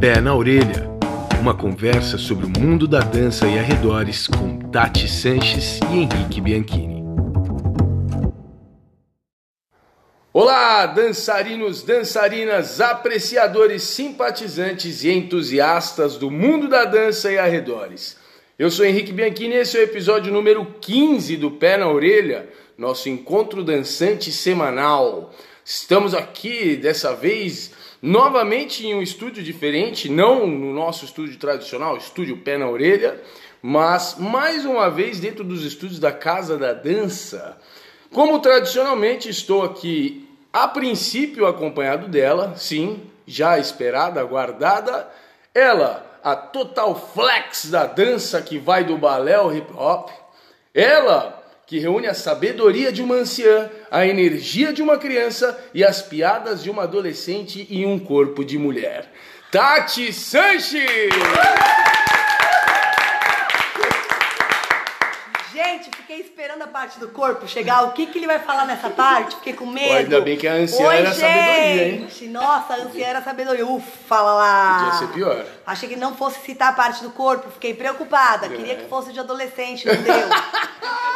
Pé na Orelha uma conversa sobre o mundo da dança e arredores com Tati Sanches e Henrique Bianchini. Olá, dançarinos, dançarinas, apreciadores, simpatizantes e entusiastas do mundo da dança e arredores. Eu sou Henrique Bianchini e esse é o episódio número 15 do Pé na Orelha, nosso encontro dançante semanal. Estamos aqui dessa vez novamente em um estúdio diferente, não no nosso estúdio tradicional, estúdio Pé na Orelha, mas mais uma vez dentro dos estúdios da Casa da Dança. Como tradicionalmente estou aqui a princípio acompanhado dela, sim, já esperada, aguardada, ela, a total flex da dança que vai do balé ao hip hop, ela que reúne a sabedoria de uma anciã, a energia de uma criança e as piadas de uma adolescente em um corpo de mulher. Tati Sanches! Gente, fiquei esperando a parte do corpo chegar. O que, que ele vai falar nessa parte? Fiquei com medo. ainda bem que a anciã Oi, era gente. sabedoria, hein? Nossa, a anciã era sabedoria. Ufa, lá. Podia ser pior. Achei que não fosse citar a parte do corpo. Fiquei preocupada. Queria É. que fosse de adolescente, não deu.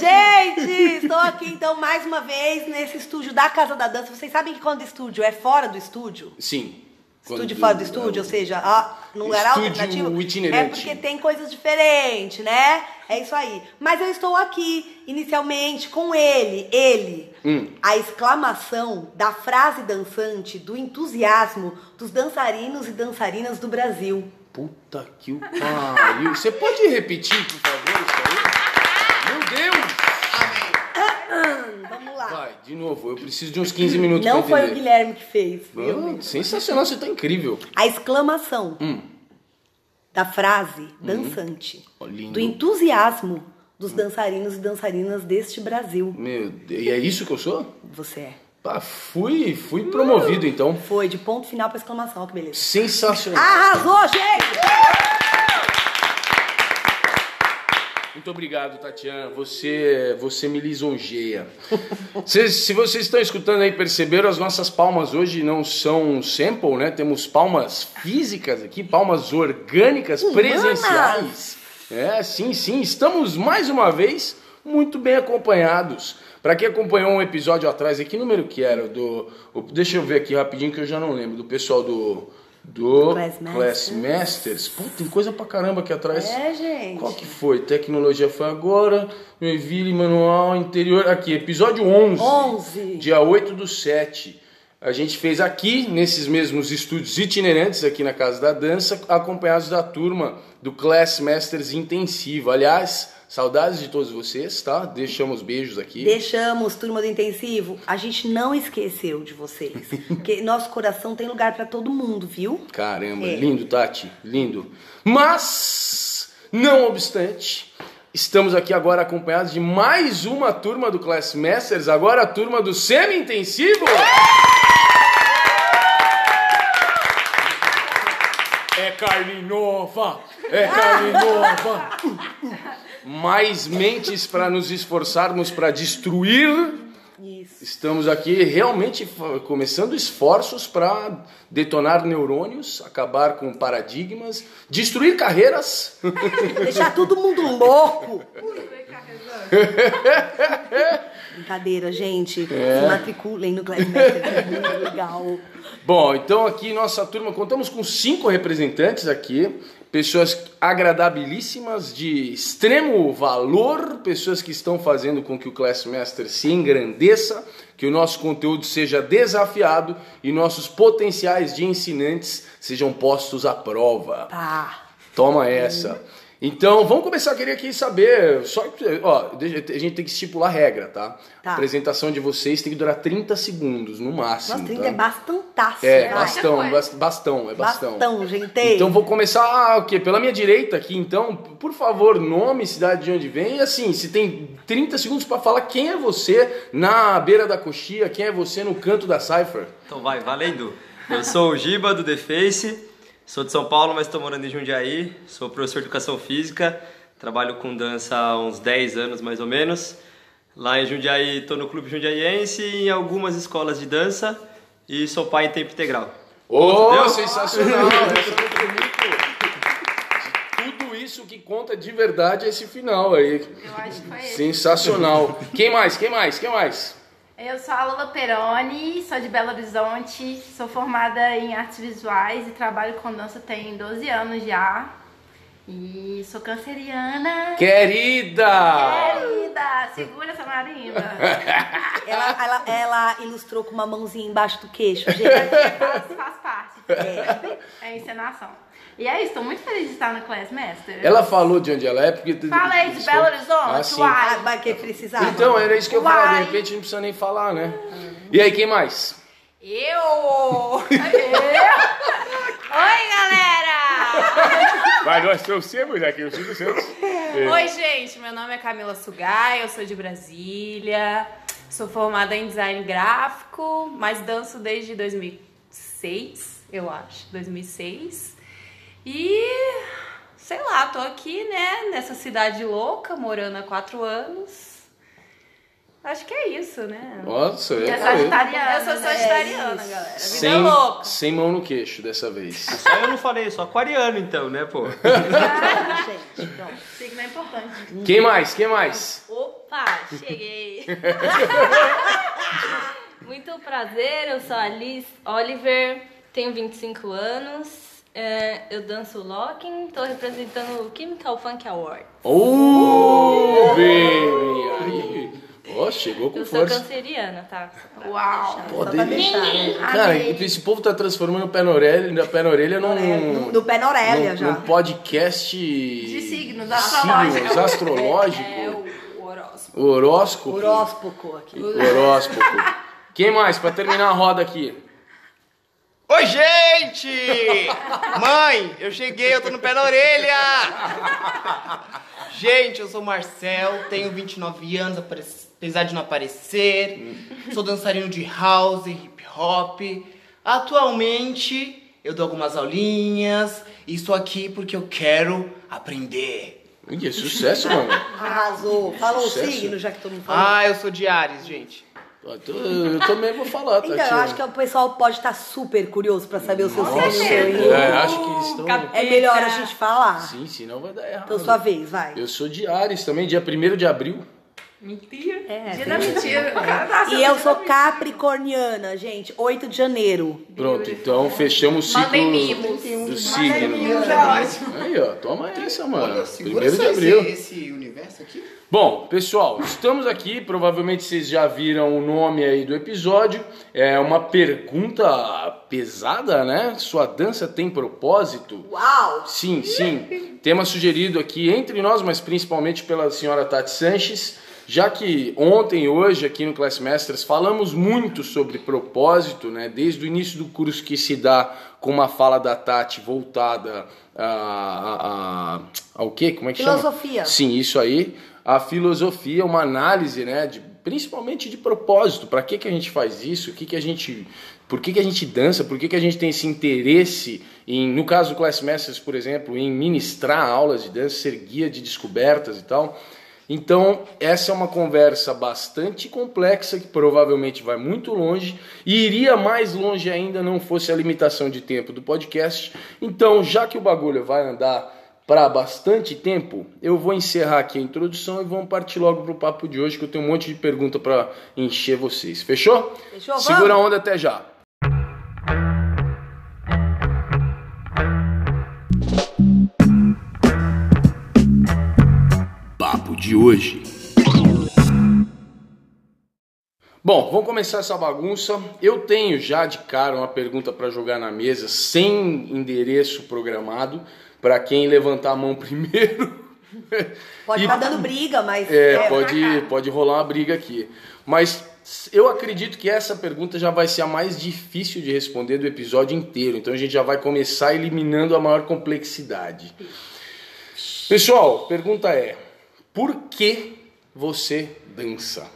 Gente, estou aqui então mais uma vez nesse estúdio da Casa da Dança. Vocês sabem que quando estúdio é fora do estúdio? Sim. Estúdio Quando- fora do estúdio, ou seja, ah, num lugar alternativo. itinerante. É porque tem coisas diferentes, né? É isso aí. Mas eu estou aqui, inicialmente, com ele, ele. Hum. A exclamação da frase dançante, do entusiasmo dos dançarinos e dançarinas do Brasil. Puta que o pariu. Você pode repetir, por favor, isso aí? Meu Deus! Vamos lá. Vai, de novo, eu preciso de uns 15 minutos Não pra foi o. Guilherme que fez. viu? Ah, sensacional, você tá incrível. A exclamação Hum. da frase dançante, Ó, lindo. do entusiasmo dos dançarinos e dançarinas deste Brasil. Meu Deus, e é isso que eu sou? Você é. Pá, fui, fui promovido então. Foi de ponto final pra exclamação, que beleza. Sensacional. Arrasou, gente! Muito obrigado, Tatiana. Você, você me lisonjeia. Cês- se vocês estão escutando aí, perceberam, as nossas palmas hoje não são sample, né? Temos palmas físicas aqui, palmas orgânicas, Humanas. presenciais. É, sim, sim. Estamos mais uma vez muito bem acompanhados. Para quem acompanhou um episódio atrás, aqui número que era do, deixa eu ver aqui rapidinho que eu já não lembro do pessoal do do Class Masters. Pô, tem coisa pra caramba aqui atrás. É, gente. Qual que foi? Tecnologia foi agora. Joinville, manual, interior. Aqui, episódio 11. 11. Dia 8 do 7. A gente fez aqui, nesses mesmos estúdios itinerantes aqui na Casa da Dança, acompanhados da turma do Class Masters Intensivo. Aliás, saudades de todos vocês, tá? Deixamos beijos aqui. Deixamos, turma do intensivo. A gente não esqueceu de vocês. Porque nosso coração tem lugar pra todo mundo, viu? Caramba, É. lindo, Tati, lindo. Mas, não obstante, estamos aqui agora acompanhados de mais uma turma do Class Masters, agora a turma do Semi-Intensivo. É carne nova, é carne nova. Mais mentes para nos esforçarmos para destruir Isso. Estamos aqui realmente começando esforços para detonar neurônios, acabar com paradigmas, destruir carreiras. Deixar todo mundo louco. Brincadeira, gente. É. Se matriculem no Class Master, é muito legal. Bom, então aqui nossa turma, contamos com cinco representantes aqui, pessoas agradabilíssimas, de extremo valor, pessoas que estão fazendo com que o Class Master se engrandeça, que o nosso conteúdo seja desafiado e nossos potenciais de ensinantes sejam postos à prova. Tá. Toma essa. Então, vamos começar. Eu queria aqui saber. Só, ó, a gente tem que estipular regra, tá? Tá. A apresentação de vocês tem que durar 30 segundos, no máximo. Nossa, 30 tá? é bastantaço. É, né? bastão, bas- bastão, é bastão. Bastão, gente. Então vou começar ah, o quê? Pela minha direita aqui, então, por favor, nome, cidade de onde vem e assim, se tem 30 segundos pra falar quem é você na beira da coxia, quem é você no canto da Cypher. Então vai, valendo. Eu sou o Giba do The Face, sou de São Paulo, mas estou morando em Jundiaí, sou professor de educação física, trabalho com dança há uns 10 anos mais ou menos. Lá em Jundiaí estou no Clube Jundiaiense e em algumas escolas de dança e sou pai em tempo integral. Oh, Deu? sensacional! Essa foi. Tudo isso que conta de verdade é esse final aí. Eu acho que foi esse. Sensacional. Quem mais? Quem mais? Quem mais? Eu sou a Lula Peroni, sou de Belo Horizonte, sou formada em artes visuais e trabalho com dança tem 12 anos já. E sou canceriana. Querida! Querida, segura essa marimba. Ela, ela, ela ilustrou com uma mãozinha embaixo do queixo, gente. faz, faz parte. É. É encenação. E é isso, tô muito feliz de estar no Classmaster. Ela falou de onde ela é, porque. Falei de Belo Horizonte, Ah, sim. uai. Vai que precisar. Então, era isso que eu falar, de repente não precisa nem falar, né? E aí, quem mais? Eu! Oi, galera! Vai, nós trouxemos aqui o Silvio Santos. Oi, gente, meu nome é Camila Sugai, eu sou de Brasília, sou formada em design gráfico, mas danço desde 2006, eu acho, 2006. E sei lá, tô aqui, né, nessa cidade louca, morando há quatro anos. Acho que é isso, né? Nossa, eu E é sagitariana. Eu sou né? sagitariana, isso. galera. Vida sem, louca. sem mão no queixo dessa vez. Só eu não falei, sou aquariano então, né, pô? gente, pronto. Signo é importante. Quem mais? Quem mais? Opa, cheguei! Muito prazer, eu sou a Alice Oliver, tenho 25 anos, é, eu danço locking, tô representando o Chemical Funk Award. Oh, baby! Aí. Ó, chegou com Eu sou força. canceriana, tá? Só pra Uau. delícia. deixar, né? Cara, esse povo tá transformando o pé na orelha, pé na orelha num, No, no pé na orelha num, já. num podcast De signos, signos astrológico. astrológico. É o, o horóscopo. O horóscopo. Horóscopo aqui. O horóscopo. Quem mais? Pra terminar a roda aqui. Oi, gente! Mãe, eu cheguei, eu tô no pé da orelha! Gente, eu sou o Marcel, tenho 29 anos, apesar de não aparecer. Sou dançarino de house, hip hop. Atualmente, eu dou algumas aulinhas e estou aqui porque eu quero aprender. Ih, é sucesso, mano. Arrasou. Falou o signo, já que todo mundo falou. Ah, eu sou de Ares, gente. Eu, também vou falar, tá, Então, eu acho que o pessoal pode estar super curioso pra saber o seu hein? é, acho que estão... É melhor a gente falar. Sim, senão vai dar errado. Então, sua vez, vai. Eu sou de Ares também, dia 1 de abril. Mentira. É, Dia da mentira. Nasceu E eu sou mentira. capricorniana, gente. 8 de janeiro. Pronto, então fechamos o ciclo do signo. Mimos é ótimo. Aí, ó, toma essa, mano. segura Primeiro de abril. Esse, esse universo aqui. Bom, pessoal, estamos aqui. Provavelmente vocês já viram o nome aí do episódio. É uma pergunta pesada, né? Sua dança tem propósito? Uau! Sim, sim. Tema sugerido aqui entre nós, mas principalmente pela senhora Tati Sanches, já que ontem e hoje aqui no Class Masters falamos muito sobre propósito, né? Desde o início do curso que se dá com uma fala da Tati voltada a, a, a- ao quê? Como é que Filosofia. chama? Sim, isso aí. A filosofia, uma análise, né? De, principalmente de propósito. Para que, que a gente faz isso? O que, que a gente por que, que a gente dança? Por que, que a gente tem esse interesse em, no caso do Class Masters, por exemplo, em ministrar aulas de dança, ser guia de descobertas e tal? Então, essa é uma conversa bastante complexa que provavelmente vai muito longe e iria mais longe ainda não fosse a limitação de tempo do podcast. Então, já que o bagulho vai andar para bastante tempo, eu vou encerrar aqui a introdução e vamos partir logo pro papo de hoje que eu tenho um monte de pergunta para encher vocês. Fechou? Fechou? Segura a onda até já. Papo de hoje. Bom, vamos começar essa bagunça. Eu tenho já de cara uma pergunta para jogar na mesa, sem endereço programado, para quem levantar a mão primeiro. Pode estar dando briga, mas. É, pode, pode rolar uma briga aqui. Mas eu acredito que essa pergunta já vai ser a mais difícil de responder do episódio inteiro. Então a gente já vai começar eliminando a maior complexidade. Pessoal, pergunta é: por que você dança?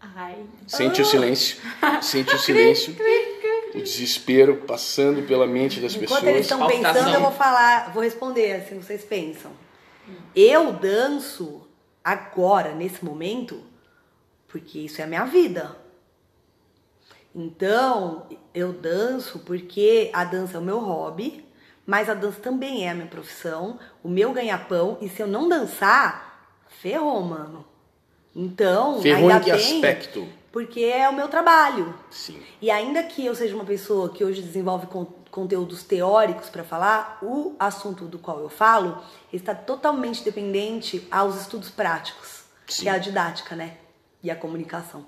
Ai, Sente o silêncio. Sente o silêncio. O desespero passando pela mente das Enquanto pessoas. eles estão pensando, eu vou falar, vou responder assim, vocês pensam. Eu danço agora, nesse momento, porque isso é a minha vida. Então, eu danço porque a dança é o meu hobby, mas a dança também é a minha profissão, o meu ganha-pão, e se eu não dançar, ferrou, mano. Então, Ferrou ainda em que bem, aspecto? Porque é o meu trabalho. Sim. E ainda que eu seja uma pessoa que hoje desenvolve con- conteúdos teóricos para falar, o assunto do qual eu falo está totalmente dependente aos estudos práticos, Sim. que é a didática, né? E a comunicação.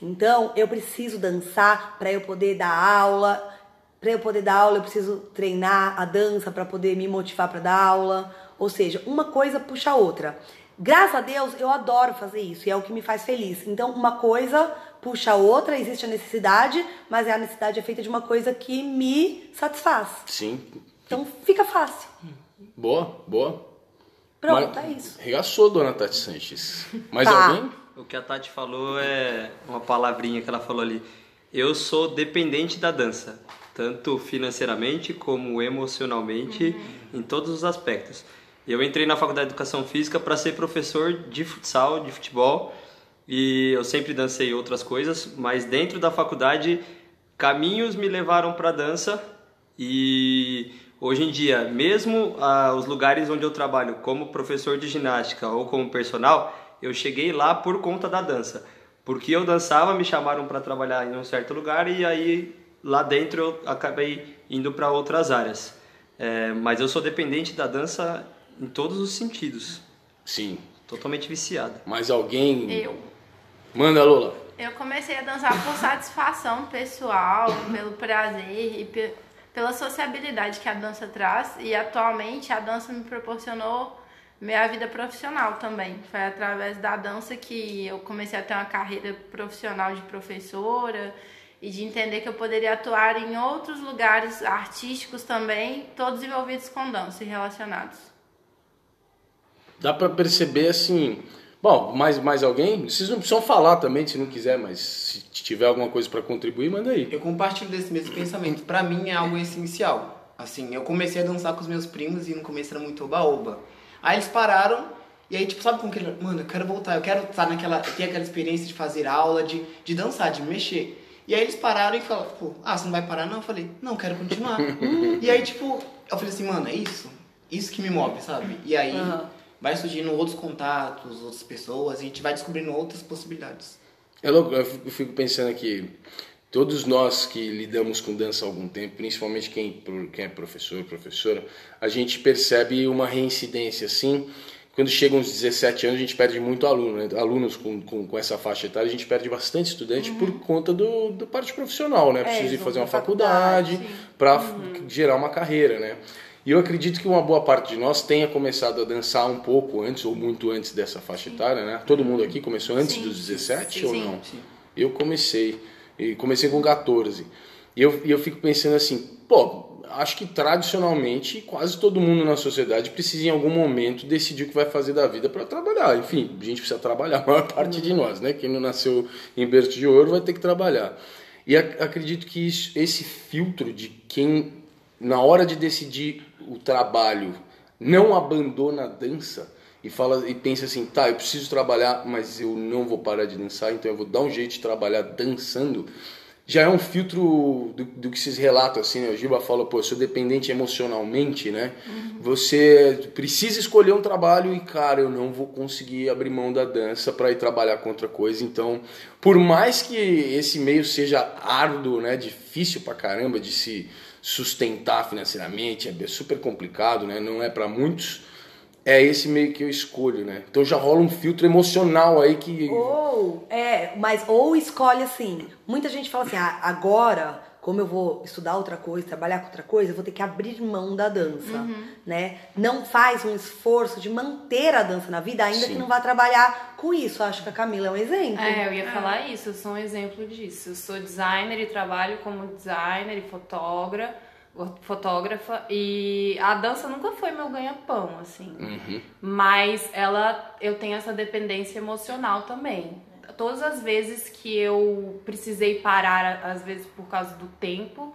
Então, eu preciso dançar para eu poder dar aula. Para eu poder dar aula, eu preciso treinar a dança para poder me motivar para dar aula. Ou seja, uma coisa puxa a outra. Graças a Deus, eu adoro fazer isso e é o que me faz feliz. Então, uma coisa puxa a outra, existe a necessidade, mas a necessidade é feita de uma coisa que me satisfaz. Sim. Então, fica fácil. Boa, boa. Pronto, Mas- é isso. Regaçou, dona Tati Sanches. Mais Tá. alguém? O que a Tati falou é uma palavrinha que ela falou ali. Eu sou dependente da dança, tanto financeiramente como emocionalmente, em todos os aspectos. Eu entrei na faculdade de educação física para ser professor de futsal, de futebol, e eu sempre dancei outras coisas, mas dentro da faculdade caminhos me levaram para dança e hoje em dia, mesmo ah, os lugares onde eu trabalho como professor de ginástica ou como personal, eu cheguei lá por conta da dança. Porque eu dançava, me chamaram para trabalhar em um certo lugar e aí lá dentro eu acabei indo para outras áreas. É, mas eu sou dependente da dança em todos os sentidos, Sim. totalmente viciado. Mais alguém? Eu. Manda, Lola. Eu comecei a dançar por satisfação pessoal, pelo prazer e pe- pela sociabilidade que a dança traz. E atualmente a dança me proporcionou minha vida profissional também. Foi através da dança que eu comecei a ter uma carreira profissional de professora e de entender que eu poderia atuar em outros lugares artísticos também, todos envolvidos com dança e relacionados. Dá pra perceber assim. Bom, mais, mais alguém? Vocês não precisam falar também se não quiser, mas se tiver alguma coisa pra contribuir, manda aí. Eu compartilho desse mesmo pensamento. Pra mim é algo essencial. Assim, eu comecei a dançar com os meus primos e no começo era muito oba-oba. Aí eles pararam e aí, tipo, sabe como que ele... Mano, eu quero voltar, eu quero estar naquela... ter aquela experiência de fazer aula, de, de dançar, de mexer. E aí eles pararam e falaram, pô, ah, você não vai parar não? Eu falei, não, quero continuar. e aí, tipo, eu falei assim, mano, é isso? Isso que me move, sabe? E aí vai surgindo outros contatos, outras pessoas, e a gente vai descobrindo outras possibilidades. É louco, eu fico- eu fico pensando aqui, todos nós que lidamos com dança há algum tempo, principalmente quem, quem é professor, professora, a gente percebe uma reincidência assim. Quando chegam uns 17 anos, a gente perde muito aluno, né? Alunos com, com, com essa faixa etária, a gente perde bastante estudante por conta do, do parte profissional, né? Precisa ir eles vão fazer uma faculdade, faculdade para gerar uma carreira, né? E eu acredito que uma boa parte de nós tenha começado a dançar um pouco antes ou muito antes dessa faixa etária, né? Todo mundo aqui começou antes Sim. dos 17 ou Sim. não? Eu comecei. E comecei com 14. E eu, eu fico pensando assim, pô, acho que tradicionalmente quase todo mundo na sociedade precisa em algum momento decidir o que vai fazer da vida para trabalhar. Enfim, a gente precisa trabalhar, a maior parte de nós, né? Quem não nasceu em berço de ouro vai ter que trabalhar. E ac- acredito que isso- esse filtro de quem, na hora de decidir o trabalho, não abandona a dança e fala e pensa assim, tá, eu preciso trabalhar, mas eu não vou parar de dançar, então eu vou dar um jeito de trabalhar dançando. Já é um filtro do, do que se relata assim, né? O Giba fala, pô, eu sou dependente emocionalmente, né? Você precisa escolher um trabalho e, cara, eu não vou conseguir abrir mão da dança para ir trabalhar com outra coisa. Então, por mais que esse meio seja árduo, né, difícil pra caramba de se sustentar financeiramente, é super complicado, né? Não é para muitos. É esse meio que eu escolho, né? Então já rola um filtro emocional aí que Ou, é, mas ou escolhe assim. Muita gente fala assim, ah, agora, como eu vou estudar outra coisa, trabalhar com outra coisa, eu vou ter que abrir mão da dança, né? Não faz um esforço de manter a dança na vida, ainda Sim. que não vá trabalhar com isso. Acho que a Camila é um exemplo. É, eu ia falar isso, eu sou um exemplo disso. Eu sou designer e trabalho como designer e fotógrafa, fotógrafa e a dança nunca foi meu ganha-pão, assim. Mas ela, eu tenho essa dependência emocional também. Todas as vezes que eu precisei parar, às vezes por causa do tempo,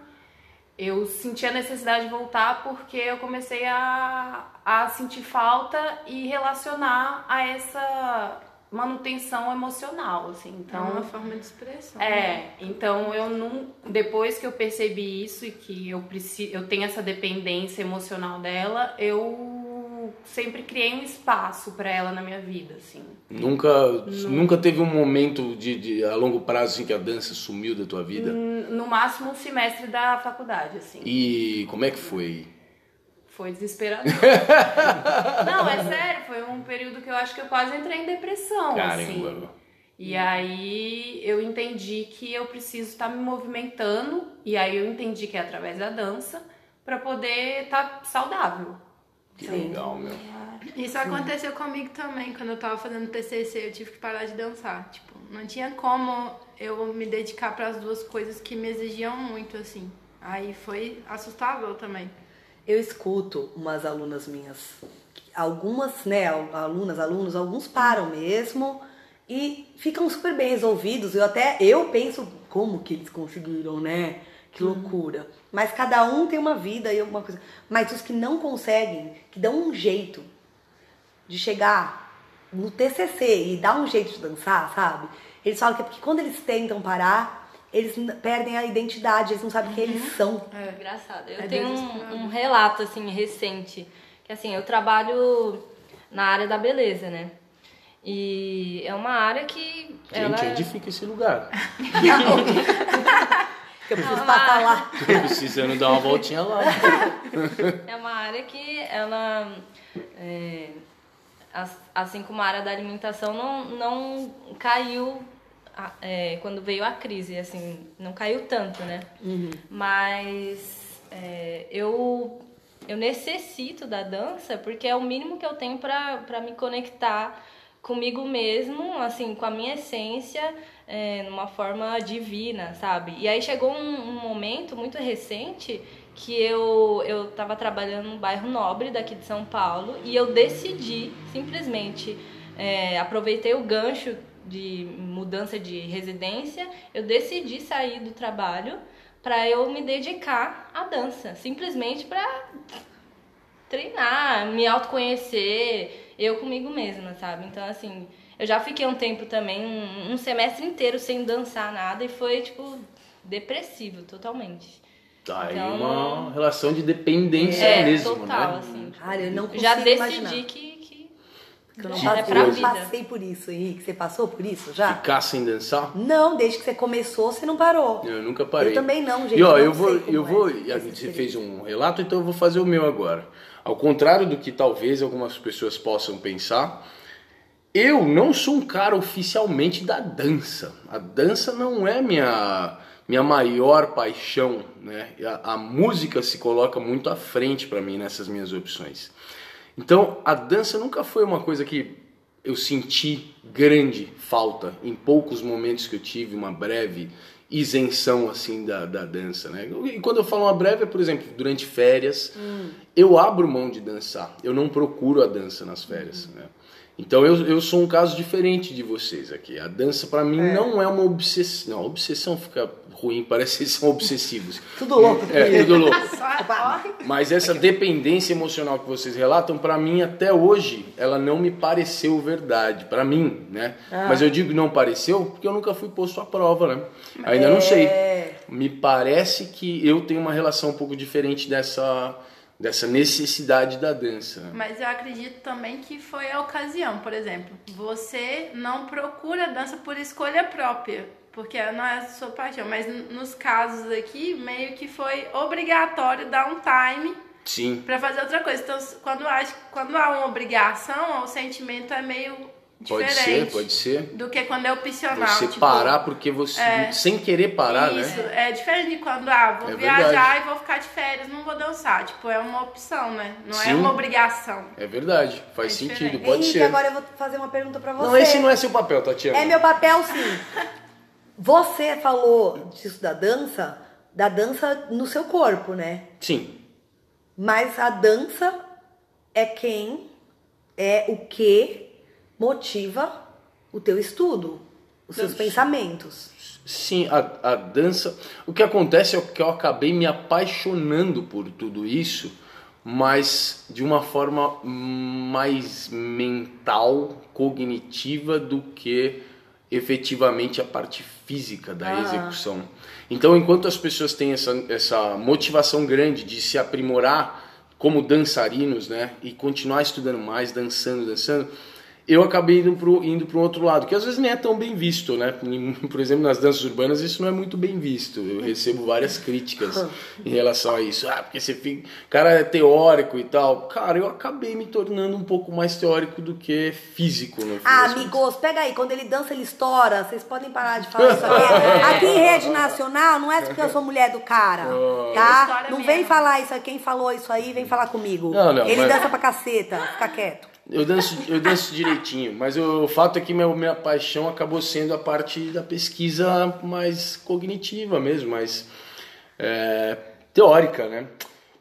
eu senti a necessidade de voltar porque eu comecei a, a sentir falta e relacionar a essa manutenção emocional, assim. É Então, uma forma de expressão. é, então eu não. Depois que eu percebi isso e que eu preciso, eu tenho essa dependência emocional dela, eu sempre criei um espaço pra ela na minha vida, assim. Nunca, nunca teve um momento de, de- a longo prazo assim, que a dança sumiu da tua vida? No máximo um semestre da faculdade, assim. E como é que foi? Foi desesperador. não, é sério, foi um período que eu acho que eu quase entrei em depressão, assim. Caramba. E aí eu entendi que eu preciso estar me movimentando, e aí eu entendi que é através da dança pra poder estar saudável. Que legal, meu. Isso aconteceu comigo também, quando eu tava fazendo TCC, eu tive que parar de dançar. Tipo, não tinha como eu me dedicar para as duas coisas que me exigiam muito, assim. Aí foi assustador também. Eu escuto umas alunas minhas, algumas, né, alunas, alunos, alguns param mesmo e ficam super bem resolvidos. Eu até eu penso como que eles conseguiram, né? Que loucura. Mas cada um tem uma vida e alguma coisa. Mas os que não conseguem, que dão um jeito de chegar no TCC e dar um jeito de dançar, sabe? Eles falam que é porque quando eles tentam parar, eles perdem a identidade, eles não sabem quem eles são. É engraçado. Eu É tenho um, um relato, assim, recente. Que, assim, eu trabalho na área da beleza, né? E é uma área que... ela Gente, onde fica esse lugar? Que eu preciso Não, passar lá. Tô precisando dar uma voltinha lá. É uma área que ela, é, as- assim como a área da alimentação, não, não caiu é, quando veio a crise, assim, não caiu tanto, né? Mas é, eu, eu necessito da dança porque é o mínimo que eu tenho para me conectar comigo mesmo, assim, com a minha essência, é, numa forma divina, sabe? E aí chegou um, um momento muito recente que eu, eu tava trabalhando no bairro nobre daqui de São Paulo e eu decidi, simplesmente, é, aproveitei o gancho de mudança de residência, eu decidi sair do trabalho para eu me dedicar à dança, simplesmente para treinar, me autoconhecer, eu comigo mesma, sabe? Então, assim, eu já fiquei um tempo também, um, um semestre inteiro sem dançar nada e foi, tipo, depressivo totalmente. Tá aí Então- uma relação de dependência é, mesmo, total, né? assim. Cara, eu não consigo já decidi imaginar. que, eu não é passei, pra eu vida. passei por isso, Henrique. Você passou por isso já? Ficar sem dançar? Não, desde que você começou, você não parou. Eu nunca parei. Eu também não, gente, E ó, eu não eu vou, eu é vou. esse Você experiência. fez um relato, então eu vou fazer o meu agora. Ao contrário do que talvez algumas pessoas possam pensar, eu não sou um cara oficialmente da dança. A dança não é minha minha maior paixão, né? A, a música se coloca muito à frente para mim nessas minhas opções. Então, a dança nunca foi uma coisa que eu senti grande falta em poucos momentos que eu tive uma breve isenção assim da, da dança, né? E quando eu falo uma breve é, por exemplo, durante férias, eu abro mão de dançar. Eu não procuro a dança nas férias, né? Então eu, eu sou um caso diferente de vocês aqui. A dança pra mim não é uma obsessão. Não, obsessão fica ruim, parece que são obsessivos. Tudo louco. É, tudo louco. Corre. Mas essa dependência emocional que vocês relatam, pra mim até hoje, ela não me pareceu verdade, Pra mim, né? Mas eu digo não pareceu porque eu nunca fui posto à prova, né? Ainda não sei. É. Me parece que eu tenho uma relação um pouco diferente dessa dessa necessidade da dança. né? Mas eu acredito também que foi a ocasião, por exemplo. Você não procura dança por escolha própria, porque não é a sua paixão. Mas nos casos aqui, meio que foi obrigatório dar um time Sim. pra fazer outra coisa. Então, quando, acho, quando há uma obrigação, o sentimento é meio Pode ser, pode ser. do que quando é opcional. Você tipo, parar porque você sem querer parar, Isso, né? é diferente de quando, ah, vou É viajar verdade. e vou ficar de férias, não vou dançar. Tipo, é uma opção, né? Não Sim. é uma obrigação. É verdade, faz É sentido, diferente. pode Henrique, ser. agora eu vou fazer uma pergunta pra você. Não, esse não é seu papel, Tatiana. É meu papel, sim. Você falou disso da dança, da dança no seu corpo, né? Sim, Mas a dança é quem, é o que motiva o teu estudo, os seus pensamentos. sim, a, a dança. O que acontece é que eu acabei me apaixonando por tudo isso mas de uma forma mais mental, cognitiva do que efetivamente a parte física da Ah. execução. Então, enquanto as pessoas têm essa, essa motivação grande de se aprimorar como dançarinos, né, e continuar estudando mais, dançando, dançando, eu acabei indo pro, indo para um outro lado, que às vezes nem é tão bem visto, né? Por exemplo, nas danças urbanas isso não é muito bem visto. Eu recebo várias críticas em relação a isso. Ah, porque você fica. Cara é teórico e tal. Cara, eu acabei me tornando um pouco mais teórico do que físico, no fim Ah, amigos, pega aí, quando ele dança, ele estoura. Vocês podem parar de falar isso aqui. Aqui em rede nacional, não é porque eu sou mulher do cara, tá? Não vem falar isso aí. Quem falou isso aí, vem falar comigo. Não, não, ele mas- dança pra caceta, fica quieto. Eu danço, eu danço direitinho, mas o, o fato é que minha, minha paixão acabou sendo a parte da pesquisa mais cognitiva mesmo, mais é, teórica, né?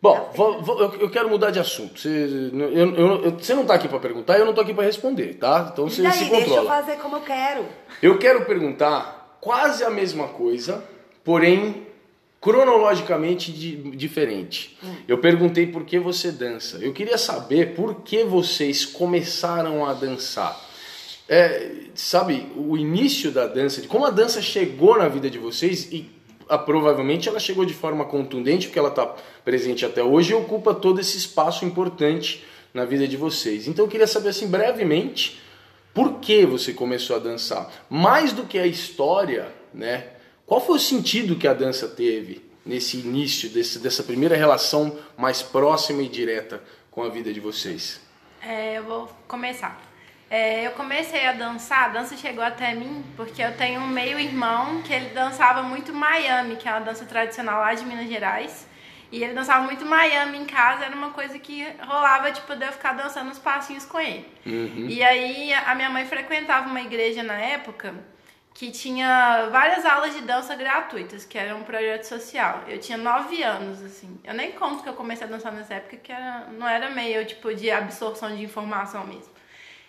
Bom, vou- vou- eu, eu quero mudar de assunto. Você, eu, eu- eu- você não está aqui para perguntar, eu não estou aqui para responder, tá? Então você e se aí, deixa eu controla. fazer como eu quero. Eu quero perguntar quase a mesma coisa, porém cronologicamente di- diferente. Eu perguntei por que você dança. Eu queria saber por que vocês começaram a dançar. É, sabe, o início da dança, de como a dança chegou na vida de vocês e ah, provavelmente ela chegou de forma contundente, porque ela está presente até hoje e ocupa todo esse espaço importante na vida de vocês. Então eu queria saber assim brevemente por que você começou a dançar? Mais do que a história, né? Qual foi o sentido que a dança teve nesse início, desse, dessa primeira relação mais próxima e direta com a vida de vocês? É, eu vou começar. É, eu comecei a dançar, a dança chegou até mim porque eu tenho um meio-irmão que ele dançava muito Miami, que é uma dança tradicional lá de Minas Gerais. E ele dançava muito Miami em casa, era uma coisa que rolava, tipo, de eu ficar dançando uns passinhos com ele. E aí a minha mãe frequentava uma igreja na época que tinha várias aulas de dança gratuitas, que era um projeto social. Eu tinha nove anos, assim. Eu nem conto que eu comecei a dançar nessa época, que era, não era meio, tipo, de absorção de informação mesmo.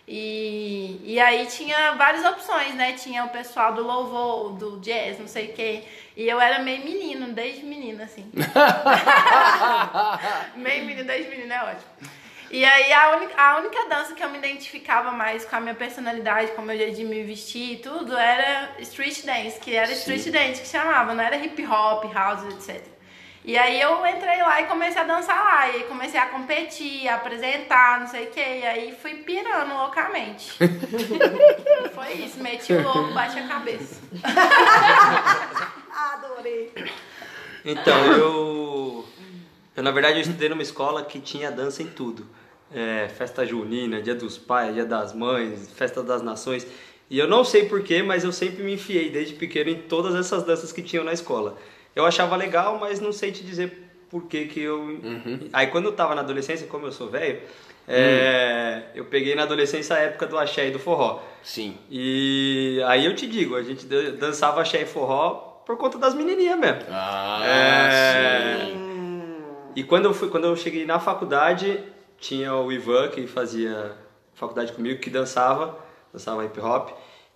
E, e aí tinha várias opções, né? Tinha o pessoal do louvor, do jazz, não sei quem. E eu era meio menino, desde menina, assim. meio menino, desde menino é ótimo. E aí a única, a única dança que eu me identificava mais com a minha personalidade, com o meu jeito de me vestir e tudo, era street dance, que era street dance que chamava, não era hip hop, house, etc. E aí eu entrei lá e comecei a dançar lá, e aí comecei a competir, a apresentar, não sei o que, e aí fui pirando loucamente. Foi isso, meti o louco, bati a cabeça. Adorei. Então, eu. Eu, na verdade, eu estudei numa escola que tinha dança em tudo. É, festa junina, dia dos pais, dia das mães, festa das nações. E eu não sei porquê, mas eu sempre me enfiei desde pequeno em todas essas danças que tinham na escola. Eu achava legal, mas não sei te dizer por que que eu... Aí quando eu tava na adolescência, como eu sou velho, é, eu peguei na adolescência a época do axé e do forró. Sim. E aí eu te digo, a gente dan- dançava axé e forró por conta das menininhas mesmo. Ah, É. sim. E quando eu, fui, quando eu cheguei na faculdade, tinha o Ivan, que fazia faculdade comigo, que dançava, dançava hip hop.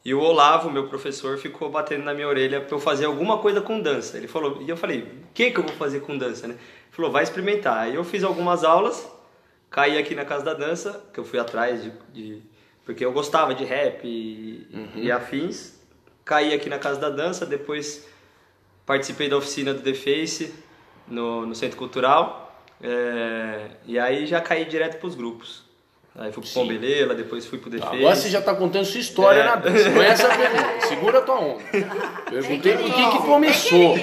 E o Olavo, meu professor, ficou batendo na minha orelha pra eu fazer alguma coisa com dança. Ele falou, e eu falei, o que que eu vou fazer com dança, né? Ele falou, vai experimentar. Aí eu fiz algumas aulas, caí aqui na casa da dança, que eu fui atrás de... de- porque eu gostava de rap e, e afins. Caí aqui na casa da dança, depois participei da oficina do The Face no, no Centro Cultural. É, e aí já caí direto pros grupos. Aí fui pro Sim. Pombelela, depois fui pro The Face. Agora você já está contando sua história É. na dança. Não é essa a pergunta. Segura a tua onda. Perguntei por que, que começou.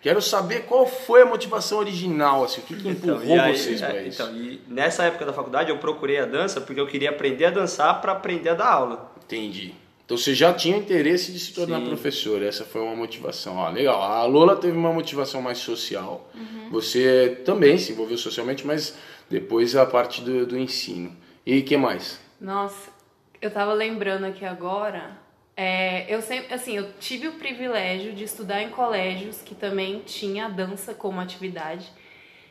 Quero saber qual foi a motivação original, assim, o que, que empurrou Então, e aí- vocês é, para isso. Então, e nessa época da faculdade eu procurei a dança porque eu queria aprender a dançar para aprender a dar aula. Entendi. Então você já tinha interesse de se tornar Sim. professor, essa foi uma motivação. Ó, legal. A Lola teve uma motivação mais social. Você também se envolveu socialmente, mas depois a parte do, do ensino. E o que mais? Nossa, eu tava lembrando aqui agora. é, eu sempre, assim, eu tive o privilégio de estudar em colégios que também tinha dança como atividade.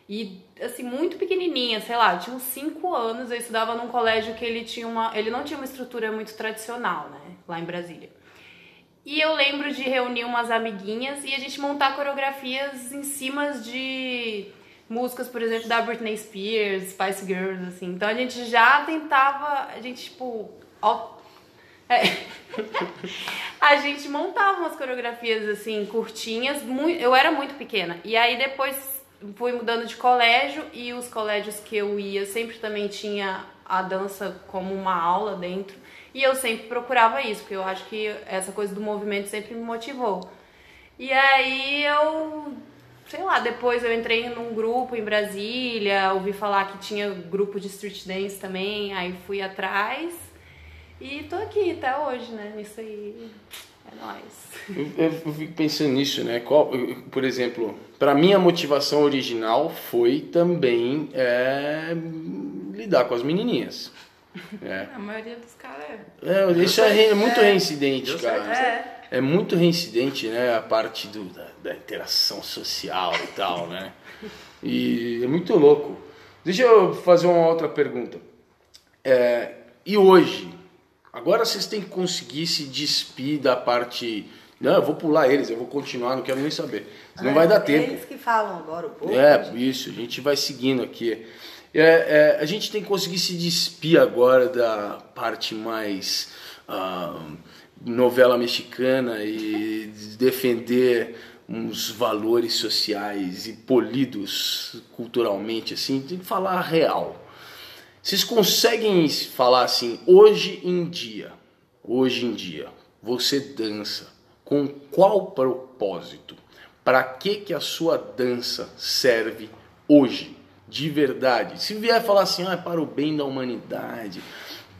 E, assim, muito pequenininha, sei lá, eu tinha uns 5 anos, eu estudava num colégio que ele tinha uma. Ele não tinha uma estrutura muito tradicional, né? Lá em Brasília. E eu lembro de reunir umas amiguinhas e a gente montar coreografias em cima de, músicas, por exemplo, da Britney Spears, Spice Girls, assim. Então a gente já tentava, a gente, tipo, ó, é. a gente montava umas coreografias, assim, curtinhas. Muito, eu era muito pequena. E aí depois fui mudando de colégio e os colégios que eu ia sempre também tinha a dança como uma aula dentro. E eu sempre procurava isso, porque eu acho que essa coisa do movimento sempre me motivou. E aí eu, sei lá, depois eu entrei num grupo em Brasília, ouvi falar que tinha grupo de street dance também, aí fui atrás e tô aqui até hoje, né? Nisso aí. É nóis. Eu, eu fico pensando nisso, né? Qual, por exemplo, para mim a motivação original foi também é, lidar com as menininhas. É. A maioria dos caras é. É, isso é, é muito reincidente, Deu cara. É. É muito reincidente, né? A parte do, da, da interação social e tal, né? E é muito louco. Deixa eu fazer uma outra pergunta. É, e hoje? Agora vocês têm que conseguir se despir da parte. Não, eu vou pular eles, eu vou continuar, não quero nem saber. Senão vai dar tempo. Eles que falam agora o povo. É, isso, a gente vai seguindo aqui. É, é, a gente tem que conseguir se despir agora da parte mais ah, novela mexicana e defender uns valores sociais e polidos culturalmente, assim, tem que falar real. Vocês conseguem falar assim, hoje em dia, hoje em dia, você dança com qual propósito? Para que que a sua dança serve hoje, de verdade? Se vier falar assim, ah, é para o bem da humanidade,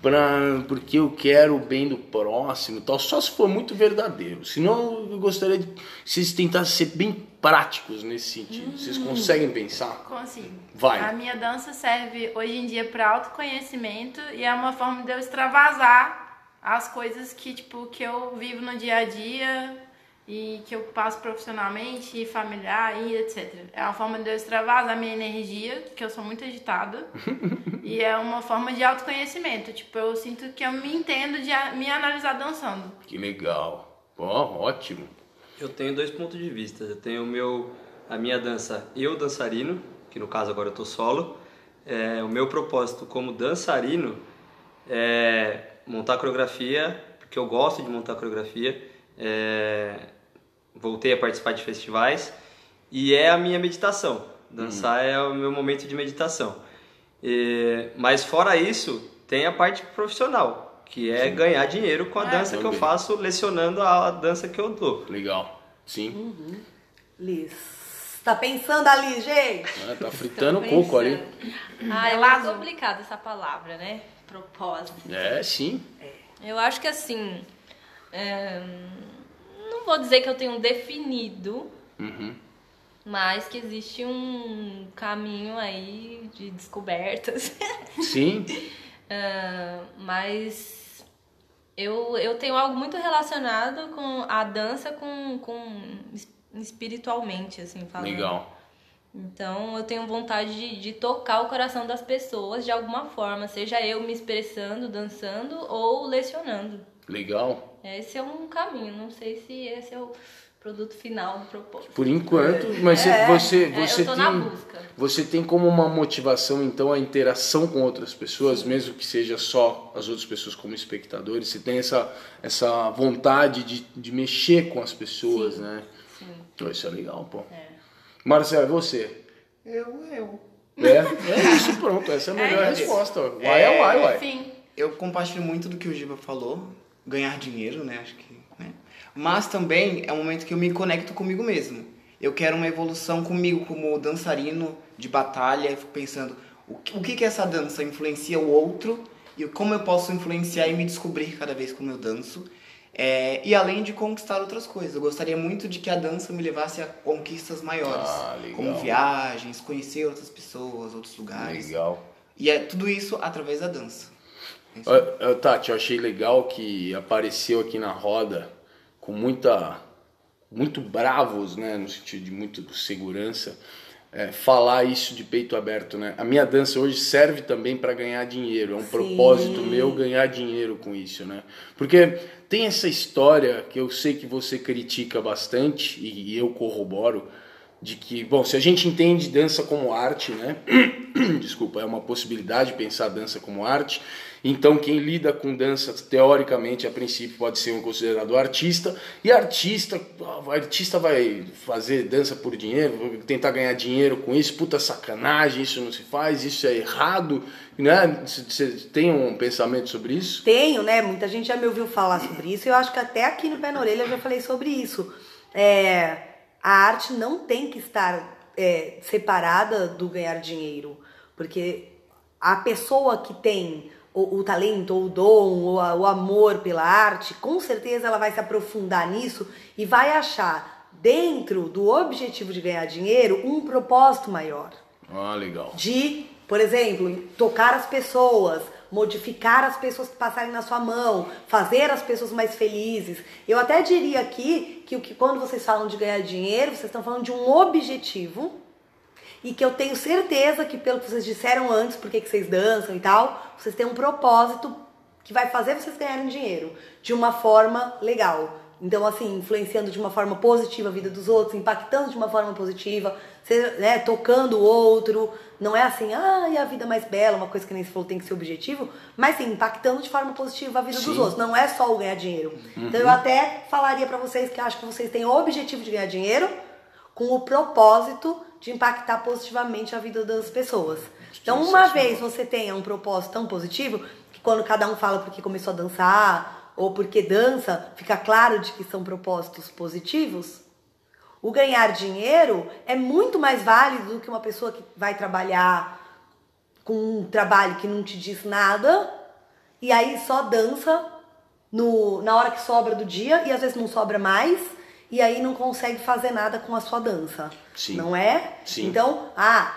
pra, porque eu quero o bem do próximo, tal, só se for muito verdadeiro. Senão eu gostaria de vocês tentassem ser bem práticos nesse sentido. Vocês conseguem pensar? Consigo. Vai. A minha dança serve hoje em dia para autoconhecimento e é uma forma de eu extravasar as coisas que, tipo, que eu vivo no dia a dia e que eu passo profissionalmente e familiar e etc. É uma forma de eu extravasar a minha energia, que eu sou muito agitada, e é uma forma de autoconhecimento. Tipo, eu sinto que eu me entendo de me analisar dançando. Que legal. Ó, ótimo. Eu tenho dois pontos de vista. Eu tenho o meu, a minha dança eu dançarino, que no caso agora eu tô solo. É, o meu propósito como dançarino é montar coreografia, porque eu gosto de montar coreografia. É, voltei a participar de festivais e é a minha meditação. Dançar é o meu momento de meditação. E- mas fora isso, tem a parte profissional, que é ganhar dinheiro com a É. dança que eu faço, lecionando a dança que eu dou. Legal. Sim. Liz. Tá pensando ali, gente? Ah, tá fritando Tô coco ali. Ah, é Gelazo. muito complicada essa palavra, né? Propósito. É, sim. Eu acho que assim. é, não vou dizer que eu tenho definido, Uhum. mas que existe um caminho aí de descobertas. Sim. Ah, mas eu, eu tenho algo muito relacionado com a dança com, com es- espiritualmente, assim, falando. Legal. Então eu tenho vontade de, de tocar o coração das pessoas de alguma forma, seja eu me expressando, dançando ou lecionando. Legal. Esse é um caminho, não sei se esse é o produto final do propósito. Por enquanto, mas você, você, É, você na tem, busca. você tem como uma motivação então a interação com outras pessoas, mesmo que seja só as outras pessoas como espectadores. Você tem essa, essa vontade de, de mexer com as pessoas, Sim, né? Sim. Isso é legal, pô. É. Marcelo, e você? Eu, eu. É, é isso, pronto. Essa é a melhor É resposta. Uai é uai, uai. Enfim, Eu compartilho muito do que o Giba falou, ganhar dinheiro, né? Acho que, né? Mas também é um momento que eu me conecto comigo mesmo. Eu quero uma evolução comigo como dançarino de batalha, eu fico pensando o que, o que que essa dança influencia o outro e como eu posso influenciar e me descobrir cada vez como eu danço. É, e além de conquistar outras coisas, eu gostaria muito de que a dança me levasse a conquistas maiores, Ah, como viagens, conhecer outras pessoas, outros lugares. Legal. E é tudo isso através da dança. Ó, ó, Tati, eu achei legal que apareceu aqui na roda com muita. muito bravos, né? No sentido de muito segurança. é, falar isso de peito aberto, né? A minha dança hoje serve também para ganhar dinheiro. É um propósito meu ganhar dinheiro com isso, né? Porque tem essa história que eu sei que você critica bastante e eu corroboro de que, bom, se a gente entende dança como arte, né? Desculpa, é uma possibilidade pensar dança como arte. Então, quem lida com dança, teoricamente, a princípio, pode ser um considerado artista. E artista, o artista vai fazer dança por dinheiro, tentar ganhar dinheiro com isso. Puta sacanagem, isso não se faz, isso é errado. Né? Você tem um pensamento sobre isso? Tenho, né? Muita gente já me ouviu falar sobre isso. Eu acho que até aqui no Pé na Orelha eu já falei sobre isso. É, a arte não tem que estar é, separada do ganhar dinheiro. Porque a pessoa que tem o, o talento, ou o dom, ou a, o amor pela arte, com certeza ela vai se aprofundar nisso e vai achar dentro do objetivo de ganhar dinheiro um propósito maior. Ah, legal. De, por exemplo, tocar as pessoas, modificar as pessoas que passarem na sua mão, fazer as pessoas mais felizes. Eu até diria aqui que, que quando vocês falam de ganhar dinheiro, vocês estão falando de um objetivo e que eu tenho certeza que pelo que vocês disseram antes, porque que vocês dançam e tal, vocês têm um propósito que vai fazer vocês ganharem dinheiro de uma forma legal. Então, assim, influenciando de uma forma positiva a vida dos outros, impactando de uma forma positiva, seja, né, tocando o outro. Não é assim, ah, e a vida mais bela, uma coisa que nem se falou tem que ser objetivo, mas sim, impactando de forma positiva a vida Sim. dos outros. Não é só o ganhar dinheiro. Então, eu até falaria pra vocês que acho que vocês têm o objetivo de ganhar dinheiro com o propósito de impactar positivamente a vida das pessoas. Então, uma vez você tenha um propósito tão positivo, que quando cada um fala porque começou a dançar ou porque dança, fica claro de que são propósitos positivos. O ganhar dinheiro é muito mais válido do que uma pessoa que vai trabalhar com um trabalho que não te diz nada e aí só dança no, na hora que sobra do dia e às vezes não sobra mais e aí não consegue fazer nada com a sua dança. Sim. Não é? Sim. Então, ah,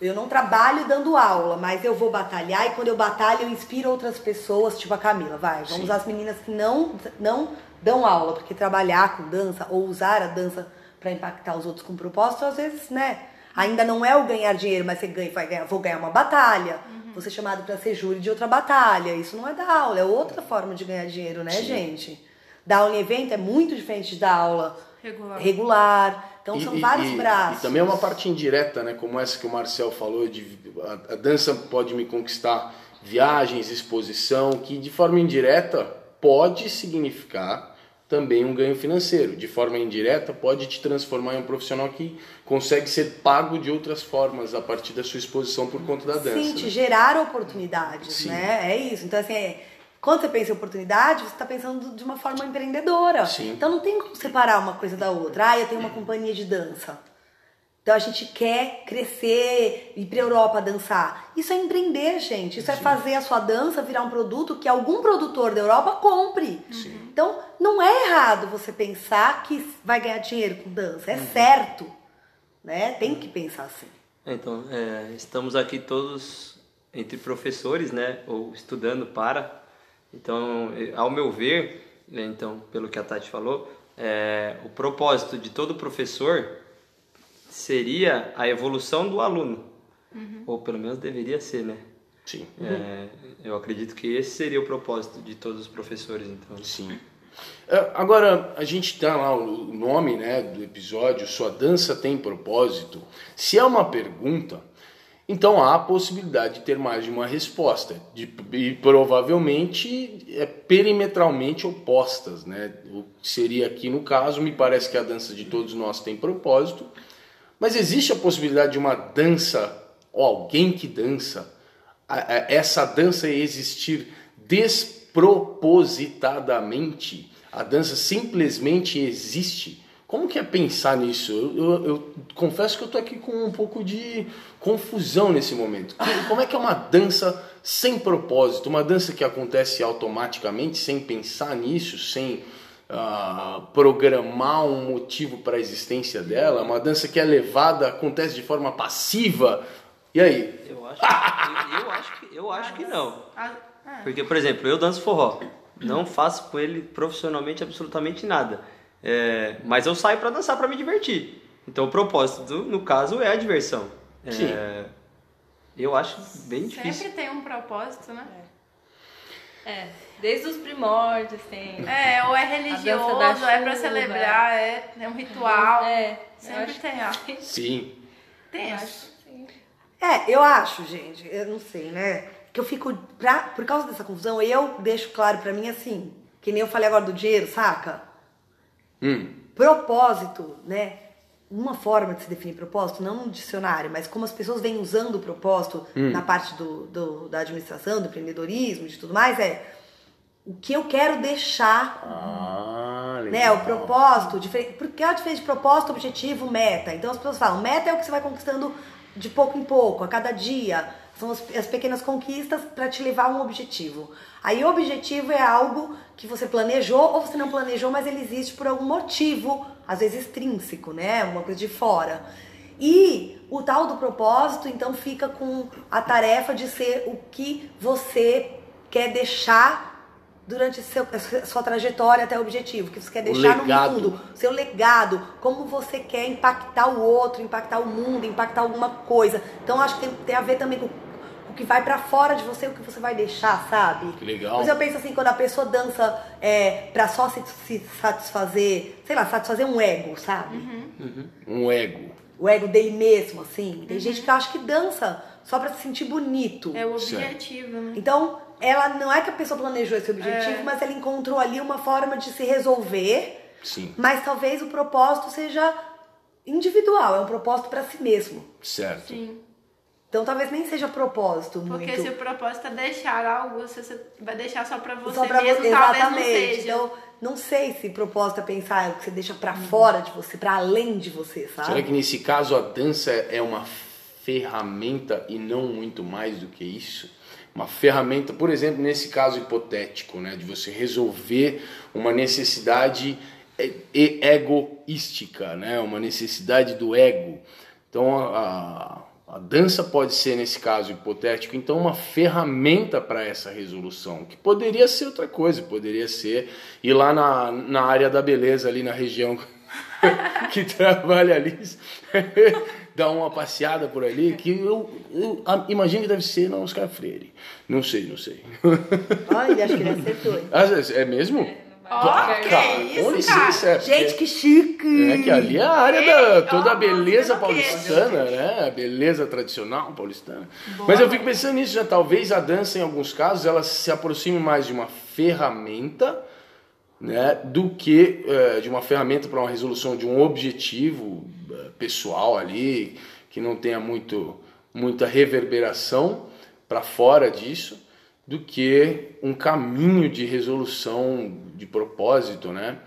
eu não trabalho dando aula, mas eu vou batalhar e quando eu batalho eu inspiro outras pessoas, tipo a Camila, vai. Vamos Sim. usar as meninas que não, não dão aula, porque trabalhar com dança ou usar a dança para impactar os outros com propósito, às vezes, né? Ainda não é o ganhar dinheiro, mas você ganha, vai ganhar, vou ganhar uma batalha, vou ser chamado para ser júri de outra batalha. Isso não é dar aula, é outra forma de ganhar dinheiro, né, Sim. gente? Dar aula em evento é muito diferente dar aula Regular. regular. Então E- são e- vários e- braços. E também é uma parte indireta, né? Como essa que o Marcel falou, de a, a dança pode me conquistar viagens, exposição, que de forma indireta pode significar também um ganho financeiro. De forma indireta pode te transformar em um profissional que consegue ser pago de outras formas a partir da sua exposição por conta da dança. Sim, te né? gerar oportunidades, Sim. né? É isso. Então, assim, é- quando você pensa em oportunidade, você está pensando de uma forma empreendedora. Sim. Então, não tem como separar uma coisa da outra. Ah, eu tenho uma companhia de dança. Então, a gente quer crescer, ir pra Europa dançar. Isso é empreender, gente. Isso é fazer a sua dança virar um produto que algum produtor da Europa compre. Então, não é errado você pensar que vai ganhar dinheiro com dança. É Uhum. certo. Né? Tem que pensar assim. Então, é, estamos aqui todos entre professores, né, ou estudando para. Então, ao meu ver, né, então, pelo que a Tati falou, é, o propósito de todo professor seria a evolução do aluno, ou pelo menos deveria ser, né? Sim. É, eu acredito que esse seria o propósito de todos os professores, então. Sim. É, Agora, a gente tá lá o nome né, do episódio, Sua Dança Tem Propósito. Se é uma pergunta, então há a possibilidade de ter mais de uma resposta. De, e provavelmente é perimetralmente opostas. Né? O que seria aqui no caso, me parece que a dança de todos nós tem propósito. Mas existe a possibilidade de uma dança, ou alguém que dança, a- a- essa dança existir despropositadamente, a dança simplesmente existe. Como que é pensar nisso? Eu, eu- eu confesso que eu tô aqui com um pouco de confusão nesse momento. Que- Como é que é uma dança sem propósito? Uma dança que acontece automaticamente, sem pensar nisso, sem ah, programar um motivo para a existência dela? Uma dança que é levada, acontece de forma passiva. E aí? Eu acho, eu, eu acho que eu acho que não. Ah, é. Porque, por exemplo, eu danço forró. Não faço com ele profissionalmente absolutamente nada. É, mas eu saio pra dançar pra me divertir. Então o propósito, do- no caso, é a diversão. É, Sim. Eu acho bem difícil. Sempre tem um propósito, né? É, desde os primórdios tem. É, ou é religioso, ou é pra chuva. celebrar, é, é um ritual. É, Sempre acho tem, ó. Sim. Tem, eu acho. sim. É, eu acho, gente, eu não sei, né? Que eu fico, pra, por causa dessa confusão, eu deixo claro pra mim assim, que nem eu falei agora do dinheiro, saca? Hum. Propósito, né? Uma forma de se definir propósito, não no dicionário, mas como as pessoas vêm usando o propósito na parte do, do- da administração, do empreendedorismo, de tudo mais, é o que eu quero deixar Ah, né, o propósito, diferente, porque é a diferença de propósito, objetivo, meta. Então as pessoas falam, meta é o que você vai conquistando de pouco em pouco, a cada dia. São as, as pequenas conquistas para te levar a um objetivo. Aí o objetivo é algo que você planejou ou você não planejou, mas ele existe por algum motivo, às vezes extrínseco, né? Uma coisa de fora. E o tal do propósito, então, fica com a tarefa de ser o que você quer deixar durante seu, a sua trajetória até o objetivo, que você quer deixar no mundo, seu legado, como você quer impactar o outro, impactar o mundo, impactar alguma coisa. Então acho que tem, tem a ver também com o que vai pra fora de você, o que você vai deixar, sabe? Que legal. Mas eu penso assim, quando a pessoa dança é, pra só se, se satisfazer, sei lá, satisfazer um ego, sabe? Um ego. O ego dele mesmo, assim. Tem gente que eu acho que dança só pra se sentir bonito. É o objetivo, né? Então, ela não é que a pessoa planejou esse objetivo, É. mas ela encontrou ali uma forma de se resolver. Sim. Mas talvez o propósito seja individual, é um propósito pra si mesmo. Certo. Sim. Então talvez nem seja propósito Porque muito. se o propósito é deixar algo, você você vai deixar só pra você só pra mesmo, você, talvez não exatamente. seja. Então, não sei se propósito é pensar é o que você deixa pra fora de você, pra além de você, sabe? Será que nesse caso a dança é uma ferramenta e não muito mais do que isso? Uma ferramenta, por exemplo, nesse caso hipotético, né, de você resolver uma necessidade e- egoística, né, uma necessidade do ego. Então a, a dança pode ser, nesse caso hipotético, então uma ferramenta para essa resolução, que poderia ser outra coisa, poderia ser ir lá na, na área da beleza, ali na região que trabalha ali, dar uma passeada por ali, que eu, eu a- imagino que deve ser na Oscar Freire. Não sei, não sei. Olha, acho que ele acertou. é mesmo? Ó, Ah, que cara, isso, é porque- Gente, que chique! É que ali é a área da toda a beleza paulistana, né? A beleza tradicional paulistana. Mas eu fico pensando nisso, já talvez a dança em alguns casos ela se aproxime mais de uma ferramenta, né, do que eh, de uma ferramenta para uma resolução de um objetivo eh, pessoal ali, que não tenha muito muita reverberação para fora disso, do que um caminho de resolução de propósito, né?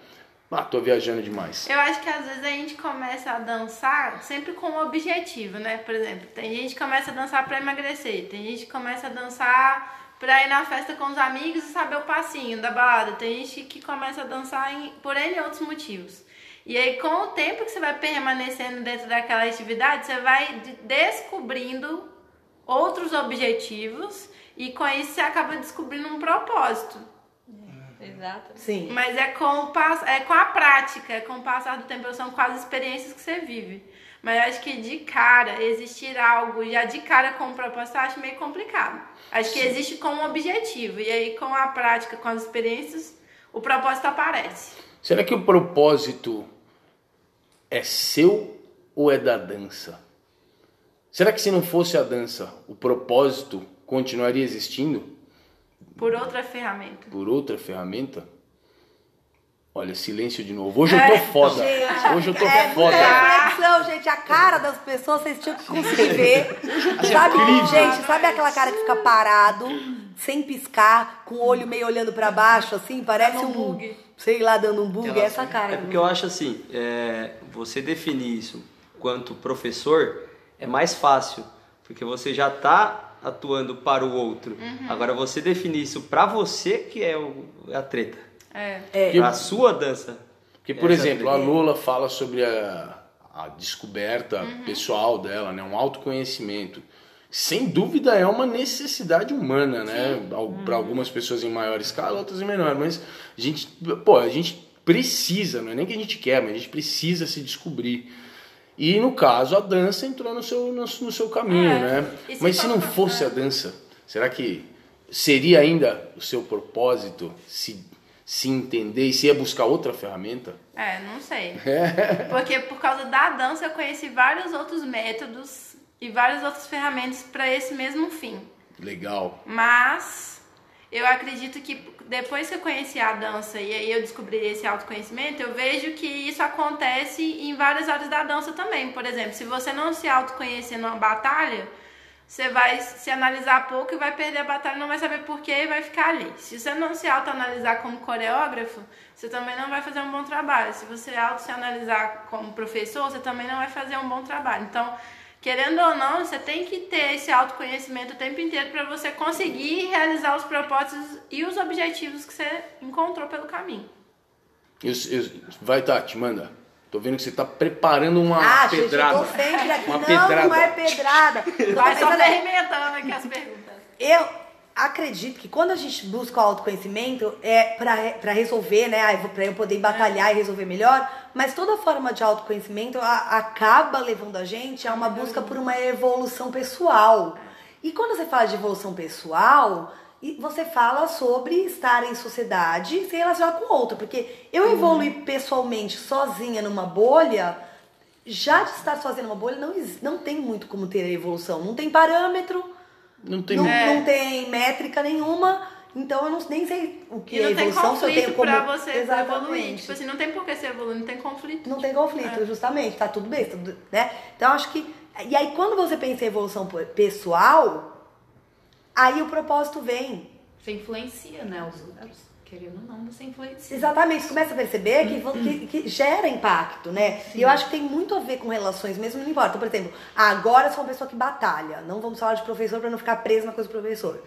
Ah, tô viajando demais. Eu acho que às vezes a gente começa a dançar sempre com um objetivo, né? Por exemplo, tem gente que começa a dançar pra emagrecer, tem gente que começa a dançar pra ir na festa com os amigos e saber o passinho da balada, tem gente que começa a dançar em, por N outros motivos. E aí, com o tempo que você vai permanecendo dentro daquela atividade, você vai de- descobrindo outros objetivos e com isso você acaba descobrindo um propósito. Exato. Sim. Mas é com, o pass- é com a prática, é com o passar do tempo, são com as experiências que você vive. Mas eu acho que de cara, existir algo já de cara com um propósito, eu acho meio complicado. Acho que existe com um objetivo. E aí, com a prática, com as experiências, o propósito aparece. Será que o propósito é seu ou é da dança? Será que se não fosse a dança, o propósito continuaria existindo Por outra ferramenta. por outra ferramenta? Olha, silêncio de novo. Hoje eu tô foda. Hoje eu tô É foda. reflexão, gente. A cara das pessoas, vocês tinham que conseguir ver. Sabe, gente, sabe aquela cara que fica parado, sem piscar, com o olho meio olhando pra baixo, assim? Parece um um bug. Sei lá, dando um bug. Relação. Essa cara. É porque eu acho assim, é, você definir isso quanto professor é mais fácil, porque você já está atuando para o outro. Agora você definir isso para você que é o, a treta, É. É. a sua dança. Porque, por exemplo, a. Lula fala sobre a, a descoberta pessoal dela, né? um autoconhecimento. Sem dúvida é uma necessidade humana, né? Para algumas pessoas em maior escala, outras em menor. Mas a gente, pô, a gente precisa, não é nem que a gente quer, mas a gente precisa se descobrir. E no caso, a dança entrou no seu, no, no seu caminho, É. né? Mas se não fosse é. a dança, será que seria ainda o seu propósito se, se entender e se ia buscar outra ferramenta? É, não sei. Porque por causa da dança eu conheci vários outros métodos e várias outras ferramentas para esse mesmo fim. Legal. Mas eu acredito que depois que eu conheci a dança e aí eu descobri esse autoconhecimento, eu vejo que isso acontece em várias áreas da dança também. Por exemplo, se você não se autoconhecer numa batalha, você vai se analisar pouco e vai perder a batalha, não vai saber porquê e vai ficar ali. Se você não se autoanalisar como coreógrafo, você também não vai fazer um bom trabalho. Se você auto se analisar como professor, você também não vai fazer um bom trabalho. Então, querendo ou não, você tem que ter esse autoconhecimento o tempo inteiro para você conseguir realizar os propósitos e os objetivos que você encontrou pelo caminho. Eu, eu, vai, Tati, manda. Tô vendo que você tá preparando uma Ah, gente, eu pedrada. tô sempre aqui. Uma não, pedrada. não é pedrada. Eu tô Vai só fermentando aqui as perguntas. Eu acredito que quando a gente busca o autoconhecimento é pra resolver, né? Pra eu poder batalhar e resolver melhor. Mas toda forma de autoconhecimento a- acaba levando a gente a uma busca por uma evolução pessoal. E quando você fala de evolução pessoal, você fala sobre estar em sociedade e se relacionar com outro. Porque eu evoluir pessoalmente sozinha numa bolha, já de estar sozinha numa bolha, não, não tem muito como ter evolução. Não tem parâmetro, Não tem não, É. não tem métrica nenhuma, então eu não, nem sei o que E é não tem evolução, se eu tenho conflito como... pra você evoluir. Exatamente. Tipo assim, não tem por que você evoluir, não tem conflito. Não tem conflito, justamente, tá tudo bem, tudo, né? Então eu acho que. E aí, quando você pensa em evolução pe- pessoal, aí o propósito vem. Você influencia, né? Os outros. Querendo ou não, você influencia. Exatamente, você começa a perceber que, que, que gera impacto, né? E eu acho que tem muito a ver com relações mesmo, não importa. Por exemplo, agora eu sou uma pessoa que batalha. Não vamos falar de professor pra não ficar preso na coisa do professor.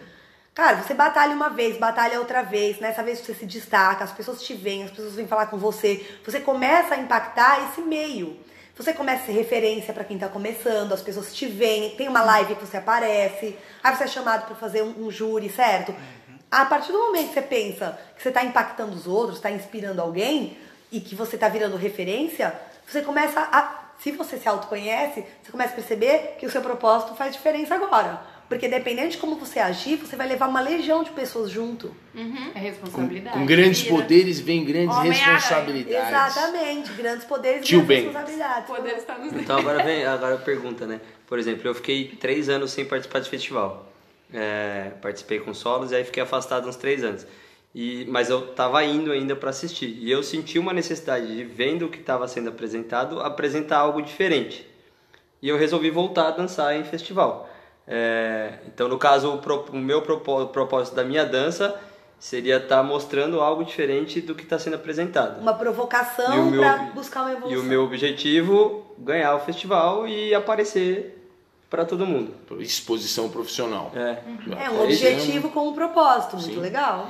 Cara, você batalha uma vez, batalha outra vez, nessa vez você se destaca, as pessoas te veem, as pessoas vêm falar com você, você começa a impactar esse meio. Você começa a ser referência pra quem tá começando, as pessoas te veem, tem uma live que você aparece, aí você é chamado pra fazer um, um júri, certo? A partir do momento que você pensa que você tá impactando os outros, tá inspirando alguém e que você tá virando referência, você começa a. Se você se autoconhece, você começa a perceber que o seu propósito faz diferença agora. Porque dependendo de como você agir, você vai levar uma legião de pessoas junto. É responsabilidade. Com grandes Vira. poderes vem grandes Homem-Aranha. responsabilidades. Exatamente. Grandes poderes Tio e grandes responsabilidades. O poder está nos Então agora vem agora a pergunta, né? Por exemplo, eu fiquei três anos sem participar de festival. É, participei com solos e aí fiquei afastado uns três anos. E, mas eu tava indo ainda para assistir. E eu senti uma necessidade de, vendo o que estava sendo apresentado, apresentar algo diferente. E eu resolvi voltar a dançar em festival. É, então, no caso, o, pro- o meu propó- o propósito da minha dança seria estar mostrando algo diferente do que está sendo apresentado. Uma provocação ob- buscar uma evolução. E o meu objetivo, ganhar o festival e aparecer para todo mundo. Exposição profissional. É, É um objetivo com um propósito. Muito Sim. legal.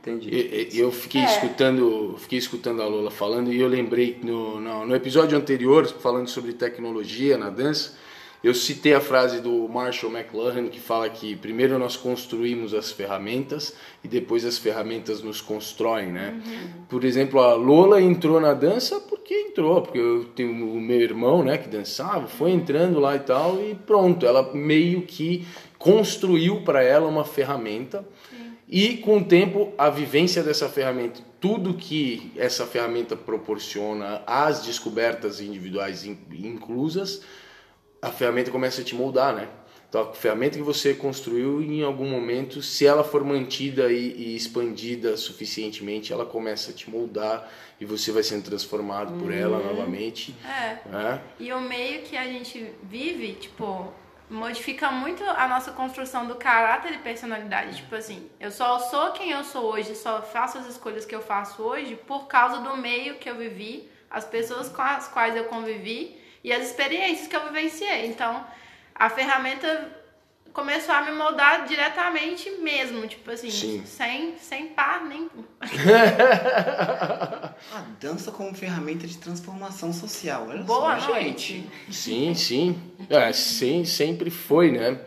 entendi. E- e- Eu fiquei É. escutando, fiquei escutando a Lola falando e eu lembrei no, no, no episódio anterior, falando sobre tecnologia na dança, eu citei a frase do Marshall McLuhan que fala que primeiro nós construímos as ferramentas e depois as ferramentas nos constroem, né? Por exemplo, a Lola entrou na dança porque entrou, porque eu tenho o meu irmão, né, que dançava, foi entrando lá e tal e pronto, ela meio que construiu para ela uma ferramenta. E com o tempo, a vivência dessa ferramenta, tudo que essa ferramenta proporciona, as descobertas individuais in- inclusas, a ferramenta começa a te moldar, né? Então, a ferramenta que você construiu, em algum momento, se ela for mantida e, e expandida suficientemente, ela começa a te moldar e você vai sendo transformado por ela novamente. É. né? E o meio que a gente vive, tipo, modifica muito a nossa construção do caráter e personalidade. Tipo assim, eu só sou quem eu sou hoje, só faço as escolhas que eu faço hoje por causa do meio que eu vivi, as pessoas com as quais eu convivi e as experiências que eu vivenciei. Então, a ferramenta começou a me moldar diretamente mesmo, tipo assim, Sim. sem, sem par nem. A dança como ferramenta de transformação social. Olha Boa só, noite. gente. Sim, sim. É, sim, sempre foi, né?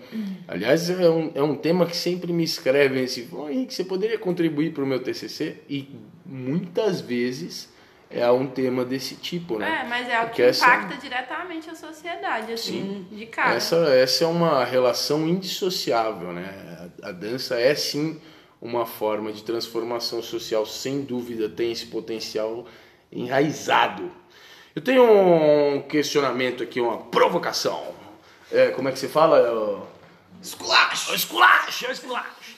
Aliás, é um, é um tema que sempre me escrevem assim, "Ô, Henrique, você poderia contribuir para o meu TCC? E muitas vezes é um tema desse tipo, né? É, mas é algo Porque que essa- impacta diretamente a sociedade, assim, de cara. Essa, essa é uma relação indissociável, né? A, a dança é sim uma forma de transformação social, sem dúvida, tem esse potencial enraizado. Eu tenho um questionamento aqui, uma provocação. É, como é que você fala? Esculacho! Esculacho! Esculacho!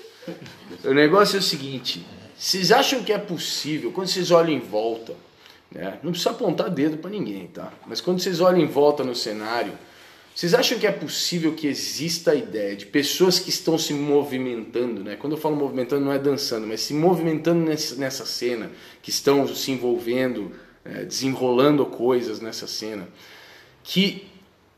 O negócio é o seguinte: vocês acham que é possível, quando vocês olham em volta, né? Não precisa apontar dedo pra ninguém, tá? Mas quando vocês olham em volta no cenário, vocês acham que é possível que exista a ideia de pessoas que estão se movimentando, né? Quando eu falo movimentando, não é dançando, mas se movimentando nessa, nessa cena, que estão se envolvendo, é, desenrolando coisas nessa cena, que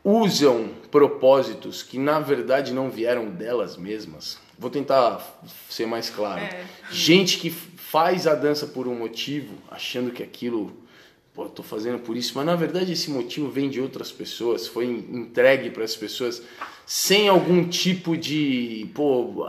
usam propósitos que na verdade não vieram delas mesmas. Vou tentar ser mais claro. É. Gente que faz a dança por um motivo, achando que aquilo, pô, tô fazendo por isso, mas na verdade esse motivo vem de outras pessoas, foi entregue para as pessoas sem algum tipo de, pô,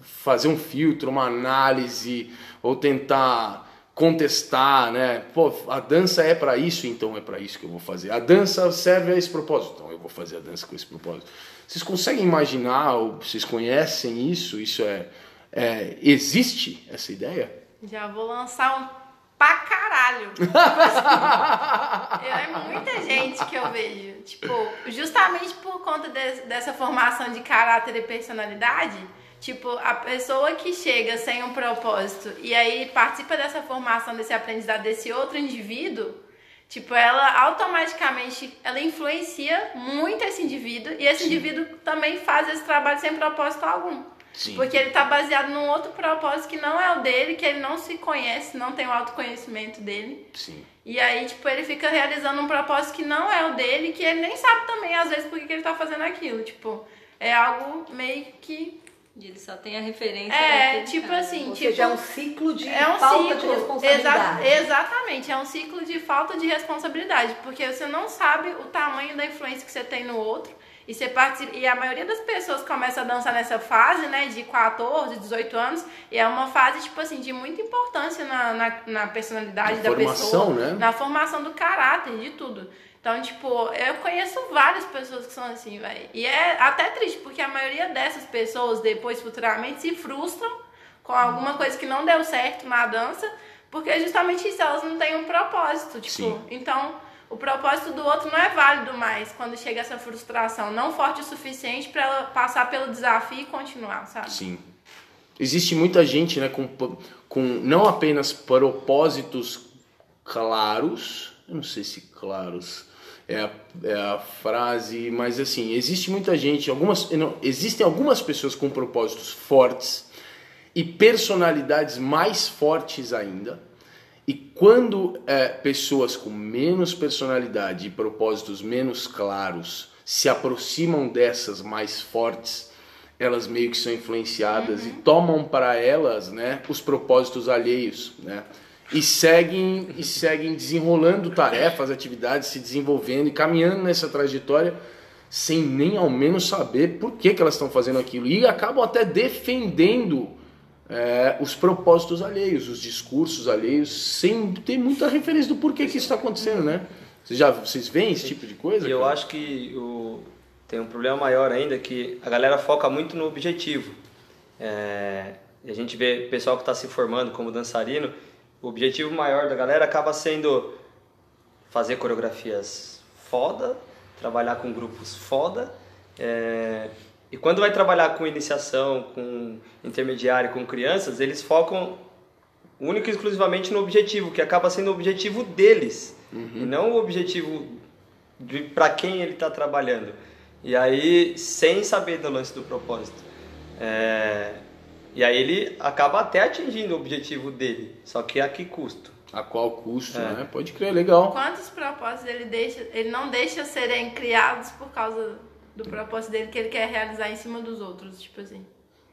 fazer um filtro, uma análise ou tentar contestar, né? Pô, a dança é para isso, então é para isso que eu vou fazer. A dança serve a esse propósito, então eu vou fazer a dança com esse propósito. Vocês conseguem imaginar, ou vocês conhecem isso? Isso é, é existe essa ideia? Já vou lançar um pra caralho. É muita gente que eu vejo. Tipo, justamente por conta de- dessa formação de caráter e personalidade, tipo, a pessoa que chega sem um propósito e aí participa dessa formação, desse aprendizado desse outro indivíduo, tipo, ela automaticamente ela influencia muito esse indivíduo e esse indivíduo também faz esse trabalho sem propósito algum. Sim. Porque ele tá baseado num outro propósito que não é o dele, que ele não se conhece, não tem o autoconhecimento dele. Sim. E aí, tipo, ele fica realizando um propósito que não é o dele, que ele nem sabe também, às vezes, por que ele tá fazendo aquilo. Tipo, é algo meio que. E ele só tem a referência. É, tipo cara. assim, Ou tipo. seja, é um ciclo de É um falta de ciclo. responsabilidade. Exa- exatamente, é um ciclo de falta de responsabilidade, porque você não sabe o tamanho da influência que você tem no outro. E você participa, e a maioria das pessoas começa a dançar nessa fase, né, de 14, 18 anos, e é uma fase, tipo assim, de muita importância na, na, na personalidade Na da formação, pessoa, né? na formação do caráter, de tudo. Então, tipo, eu conheço várias pessoas que são assim, velho. E é até triste, porque a maioria dessas pessoas, depois, futuramente, se frustram com alguma coisa que não deu certo na dança, porque justamente isso, elas não têm um propósito, tipo. Sim. Então, o propósito do outro não é válido mais quando chega essa frustração, não forte o suficiente pra ela passar pelo desafio e continuar, sabe? Sim. Existe muita gente né, com, com não apenas propósitos claros, eu não sei se claros é a, é a frase, mas assim, existe muita gente, algumas, não, existem algumas pessoas com propósitos fortes e personalidades mais fortes ainda. E quando é, pessoas com menos personalidade e propósitos menos claros se aproximam dessas mais fortes, elas meio que são influenciadas e tomam para elas, né, os propósitos alheios, né? E seguem e seguem desenrolando tarefas, atividades, se desenvolvendo e caminhando nessa trajetória sem nem ao menos saber por que, que elas estão fazendo aquilo e acabam até defendendo é, os propósitos alheios, os discursos alheios, sem ter muita referência do porquê que isso está acontecendo, né? Vocês já vocês veem esse tipo de coisa? E eu acho que o, tem um problema maior ainda que a galera foca muito no objetivo. É, e a gente vê pessoal que está se formando como dançarino, o objetivo maior da galera acaba sendo fazer coreografias foda, trabalhar com grupos foda. é, e quando vai trabalhar com iniciação, com intermediário, com crianças, eles focam único e exclusivamente no objetivo, que acaba sendo o objetivo deles, e não o objetivo de para quem ele está trabalhando. E aí, sem saber do lance do propósito. É, e aí ele acaba até atingindo o objetivo dele, só que a que custo? A qual custo, É. né? Pode crer, legal. Quantos propósitos ele deixa, ele não deixa serem criados por causa do propósito dele que ele quer realizar em cima dos outros, tipo assim.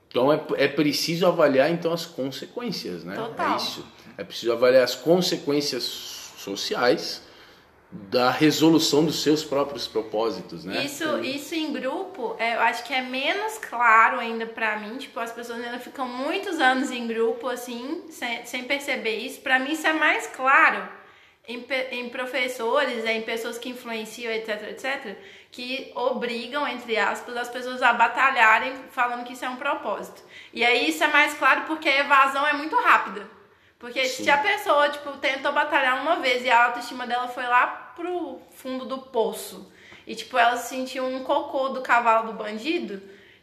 Então é, é preciso avaliar então as consequências, né? Total. É isso. É preciso avaliar as consequências sociais da resolução dos seus próprios propósitos, né? Isso, isso em grupo, é, eu acho que é menos claro ainda pra mim. Tipo, as pessoas ainda ficam muitos anos em grupo, assim, sem, sem perceber isso. Pra mim, isso é mais claro em, em professores, em pessoas que influenciam, etc, etc, que obrigam, entre aspas, as pessoas a batalharem falando que isso é um propósito. E aí isso é mais claro porque a evasão é muito rápida. Porque se a pessoa, tipo, tentou batalhar uma vez e a autoestima dela foi lá pro fundo do poço, e, tipo, ela sentiu um cocô do cavalo do bandido,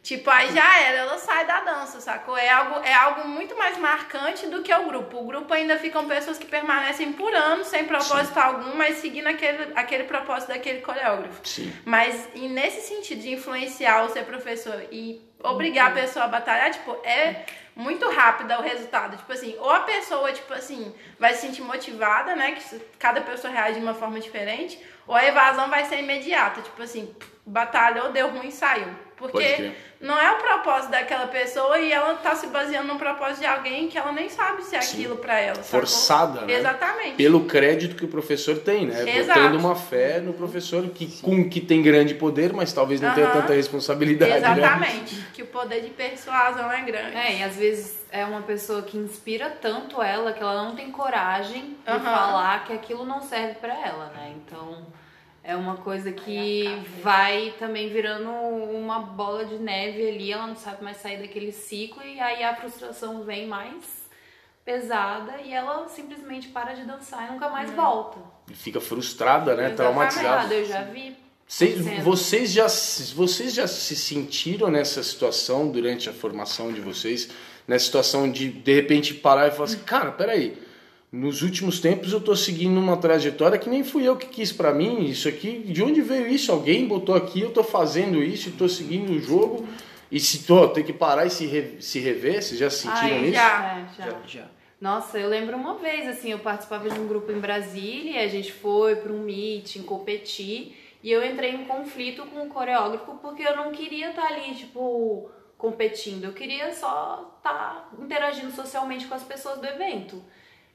tipo, aí já era, ela sai da dança, sacou? É algo, é algo muito mais marcante do que o grupo. O grupo ainda ficam pessoas que permanecem por anos, sem propósito algum, mas seguindo aquele, aquele propósito daquele coreógrafo. Sim. Mas e nesse sentido de influenciar o ser professor e obrigar a pessoa a batalhar, tipo, é muito rápido o resultado. Tipo assim, ou a pessoa, tipo assim, vai se sentir motivada, né? Que cada pessoa reage de uma forma diferente, ou a evasão vai ser imediata. Tipo assim, batalhou, deu ruim, saiu. Porque não é o propósito daquela pessoa e ela tá se baseando no propósito de alguém que ela nem sabe se é aquilo pra ela. sacou? Forçada, né? Exatamente. Pelo crédito que o professor tem, né? Exato. Botando uma fé no professor que, com, que tem grande poder, mas talvez não tenha Aham. tanta responsabilidade. Né? Exatamente. Que o poder de persuasão é grande. É, e às vezes é uma pessoa que inspira tanto ela que ela não tem coragem de Aham. falar que aquilo não serve pra ela, né? Então é uma coisa que vai também virando uma bola de neve ali, ela não sabe mais sair daquele ciclo e aí a frustração vem mais pesada e ela simplesmente para de dançar e nunca mais volta. E Fica frustrada, né? Traumatizada. Eu já vi. Vocês, vocês, já, se- vocês já se sentiram nessa situação durante a formação de vocês? Nessa situação de, de repente, parar e falar assim, cara, peraí, nos últimos tempos eu tô seguindo uma trajetória que nem fui eu que quis pra mim, isso aqui, de onde veio isso? Alguém botou aqui, eu tô fazendo isso, e tô seguindo o jogo, e se tô, tem que parar e se, re- se rever, vocês já se sentiram Ai, nisso? já. É, já. Já, já. Nossa, eu lembro uma vez, assim, eu participava de um grupo em Brasília, a gente foi para um meeting, competir, e eu entrei em conflito com o coreógrafo porque eu não queria estar ali, tipo, competindo, eu queria só estar interagindo socialmente com as pessoas do evento.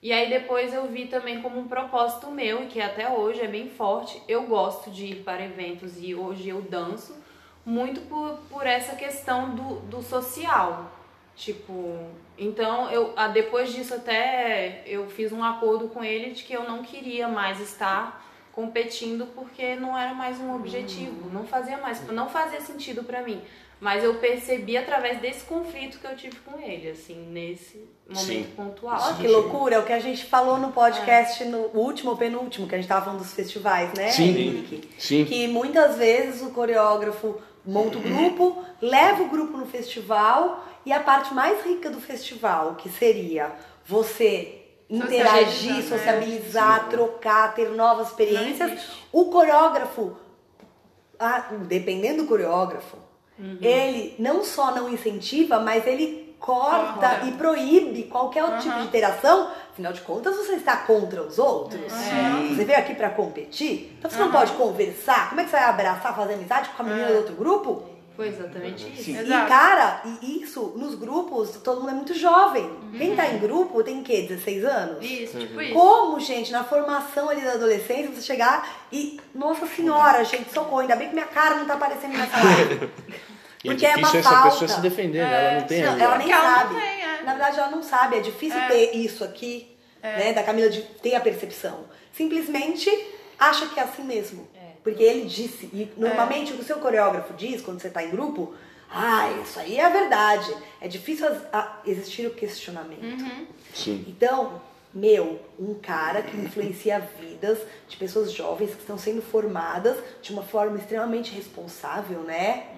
E aí depois eu vi também como um propósito meu, que até hoje é bem forte, eu gosto de ir para eventos e hoje eu danço, muito por, por essa questão do, do social. Tipo, então eu ah, depois disso até eu fiz um acordo com ele de que eu não queria mais estar competindo porque não era mais um objetivo, não fazia mais, não fazia sentido pra mim. Mas eu percebi através desse conflito que eu tive com ele, assim, nesse momento Sim. pontual. Ó, que loucura, é o que a gente falou no podcast, no último ou penúltimo, que a gente tava falando dos festivais, né, Sim. Henrique? Sim. Que muitas vezes o coreógrafo monta o grupo, leva o grupo no festival e a parte mais rica do festival, que seria você interagir, Socializar, né? sociabilizar, trocar, ter novas experiências. O coreógrafo, ah, dependendo do coreógrafo, ele não só não incentiva, mas ele corta Corta. e proíbe qualquer outro tipo de interação. Afinal de contas, você está contra os outros. Você veio aqui pra competir, então você não pode conversar. Como é que você vai abraçar, fazer amizade com a menina do outro grupo? Foi exatamente isso. E, Exato. cara, e isso, nos grupos, todo mundo é muito jovem. Quem tá em grupo tem o quê? 16 anos? Isso, tipo isso. Como, gente, na formação ali da adolescência, você chegar e. Nossa senhora, gente, socorro, ainda bem que minha cara não tá aparecendo nessa live. E é Porque é difícil uma essa falta. pessoa se defender, né? Ela não tem Não, ainda. ela nem ela não sabe. tem, é. Na verdade, ela não sabe. É difícil É. ter isso aqui, né? Da Camila de ter a percepção. Simplesmente acha que é assim mesmo. Porque ele disse. E normalmente o que o seu coreógrafo diz quando você tá em grupo. Ah, isso aí é a verdade. É difícil existir o questionamento. Uhum. Sim. Então, meu, um cara que influencia vidas de pessoas jovens que estão sendo formadas de uma forma extremamente responsável, né?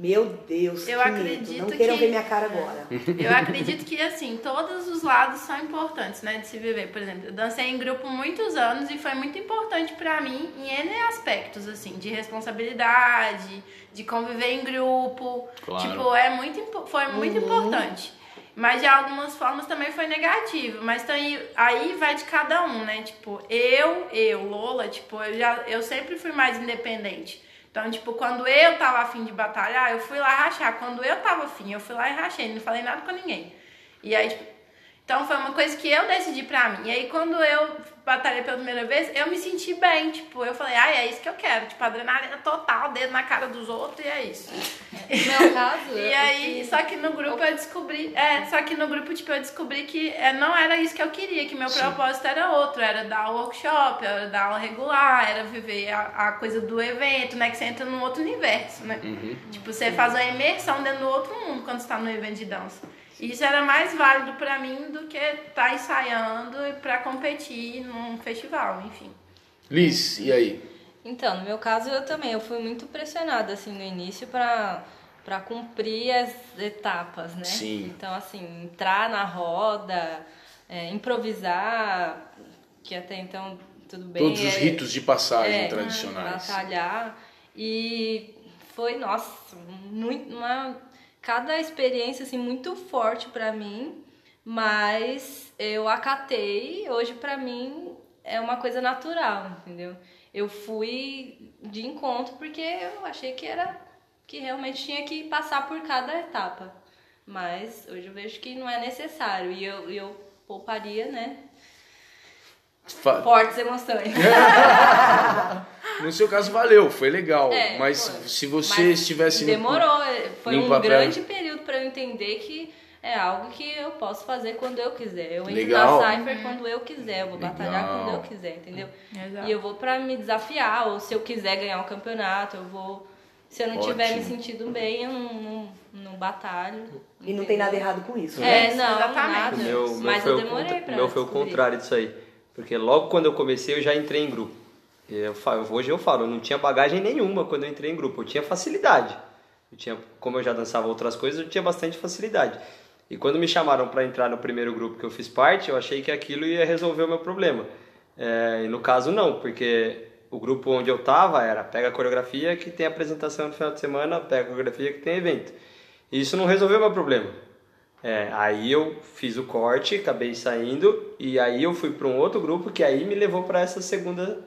Meu Deus, Eu que acredito medo. Não queiram que- ver minha cara agora. Eu acredito que, assim, todos os lados são importantes, né, de se viver. Por exemplo, eu dancei em grupo muitos anos e foi muito importante pra mim em N aspectos, assim, de responsabilidade, de conviver em grupo. Claro. Tipo, é muito, foi muito importante. Mas de algumas formas também foi negativo. Mas aí, aí vai de cada um, né? Tipo, eu, eu, Lola, tipo, eu, já, eu sempre fui mais independente. Então, tipo, quando eu tava afim de batalhar, eu fui lá rachar. Quando eu tava afim, eu fui lá e rachei. Não falei nada com ninguém. E aí, tipo, Então foi uma coisa que eu decidi pra mim. E aí quando eu batalhei pela primeira vez, eu me senti bem. Tipo, eu falei, ai, é isso que eu quero. Tipo, adrenalina total, dedo na cara dos outros e é isso. No meu caso. E aí, só que no grupo eu descobri. É, só que no grupo, tipo, eu descobri que é, não era isso que eu queria, que meu propósito era outro, era dar workshop, era dar aula regular, era viver a, a coisa do evento, né? Que você entra num outro universo, né? Tipo, você faz uma imersão dentro do outro mundo quando você tá no evento de dança. Isso era mais válido pra mim do que estar ensaiando pra competir num festival, enfim. Liz, e aí? Então, no meu caso, eu também. Eu fui muito pressionada, assim, no início pra, pra cumprir as etapas, né? Sim. Então, assim, entrar na roda, é, improvisar, que até então tudo bem. Todos os é- ritos de passagem é, tradicionais. Batalhar. E foi, nossa, muito, uma, cada experiência assim, muito forte pra mim, mas eu acatei. Hoje, pra mim, é uma coisa natural, entendeu? Eu fui de encontro porque eu achei que era que realmente tinha que passar por cada etapa. Mas hoje eu vejo que não é necessário e eu, eu pouparia, né? Fa- Fortes emoções. No seu caso, valeu, foi legal. É, mas foi. se você Mas estivesse. no- Demorou, é, foi no um papel. grande período pra eu entender que é algo que eu posso fazer quando eu quiser. Eu entro Legal. na Cypher quando eu quiser, eu vou batalhar Legal. quando eu quiser, entendeu? Exato. E eu vou pra me desafiar, ou se eu quiser ganhar um campeonato, eu vou. Se eu não tiver me Ótimo. sentindo bem, eu não, não, não batalho. E não tem nada errado com isso. É, né? não, Exatamente. nada. O meu, meu Mas eu o demorei contra- pra meu foi o contrário disso aí. Porque logo quando eu comecei eu já entrei em grupo. Eu hoje eu falo, eu não tinha bagagem nenhuma quando eu entrei em grupo, eu tinha facilidade. Eu tinha, como eu já dançava outras coisas, eu tinha bastante facilidade. E quando me chamaram para entrar no primeiro grupo que eu fiz parte, eu achei que aquilo ia resolver o meu problema. É, e no caso não, porque o grupo onde eu tava era pega a coreografia que tem apresentação no final de semana, pega a coreografia que tem evento. E isso não resolveu meu problema. É, aí eu fiz o corte, acabei saindo e aí eu fui para um outro grupo que aí me levou para essa segunda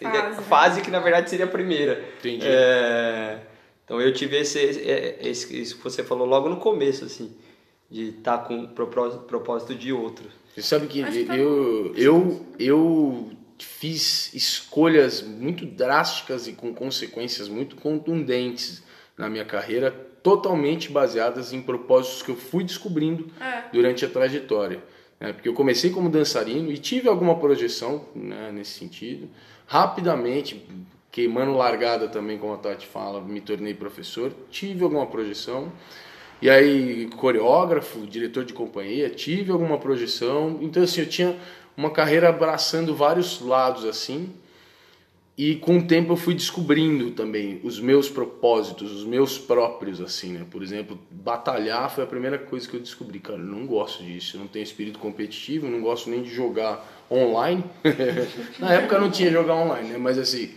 Fase, fase, né? que na verdade seria a primeira. Entendi. É, então eu tive esse, esse, esse- isso que você falou logo no começo, assim, de estar com propósito, propósito de outro. Você sabe que que tá eu, eu, eu fiz escolhas muito drásticas e com consequências muito contundentes na minha carreira, totalmente baseadas em propósitos que eu fui descobrindo É. durante a trajetória. né? Porque eu comecei como dançarino e tive alguma projeção né, nesse sentido. Rapidamente, queimando largada também, como a Tati fala, me tornei professor, tive alguma projeção. E aí, coreógrafo, diretor de companhia, tive alguma projeção. Então, assim, eu tinha uma carreira abraçando vários lados, assim. E com o tempo eu fui descobrindo também os meus propósitos, os meus próprios, assim, né? Por exemplo, batalhar foi a primeira coisa que eu descobri. Cara, eu não gosto disso, eu não tenho espírito competitivo, eu não gosto nem de jogar online. Na época não tinha jogar online, né? Mas assim,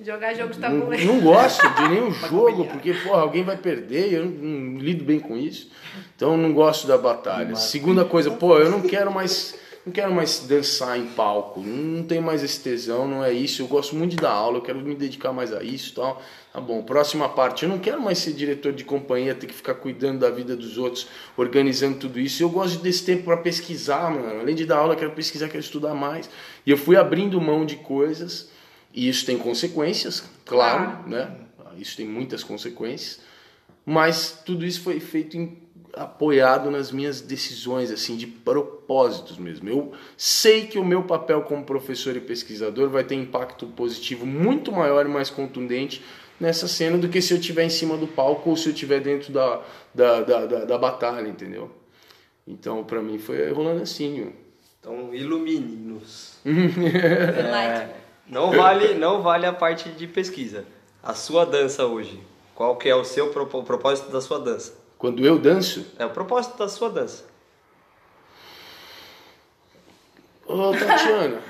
Jogar jogo de não, tabuleiro. não gosto de nenhum jogo, porque, porra, alguém vai perder e eu não, não lido bem com isso. Então, eu não gosto da batalha. Segunda coisa, pô, eu não quero mais. Não quero mais dançar em palco, não tenho mais esse tesão, não é isso. Eu gosto muito de dar aula, eu quero me dedicar mais a isso tal. Tá bom, próxima parte. Eu não quero mais ser diretor de companhia, ter que ficar cuidando da vida dos outros, organizando tudo isso. Eu gosto desse tempo para pesquisar, mano. Além de dar aula, eu quero pesquisar, quero estudar mais. E eu fui abrindo mão de coisas e isso tem consequências, claro, né? Isso tem muitas consequências, mas tudo isso foi feito em- apoiado nas minhas decisões, assim, de propósitos mesmo. Eu sei que o meu papel como professor e pesquisador vai ter impacto positivo muito maior e mais contundente nessa cena do que se eu estiver em cima do palco ou se eu estiver dentro da, da, da, da, da batalha, entendeu? Então, pra mim, foi rolando assim. Então, ilumine-nos. Enlighten. Não vale, não vale a parte de pesquisa. A sua dança hoje, qual que é o seu propósito da sua dança? Quando eu danço, É o propósito da sua dança. Ô, Tatiana.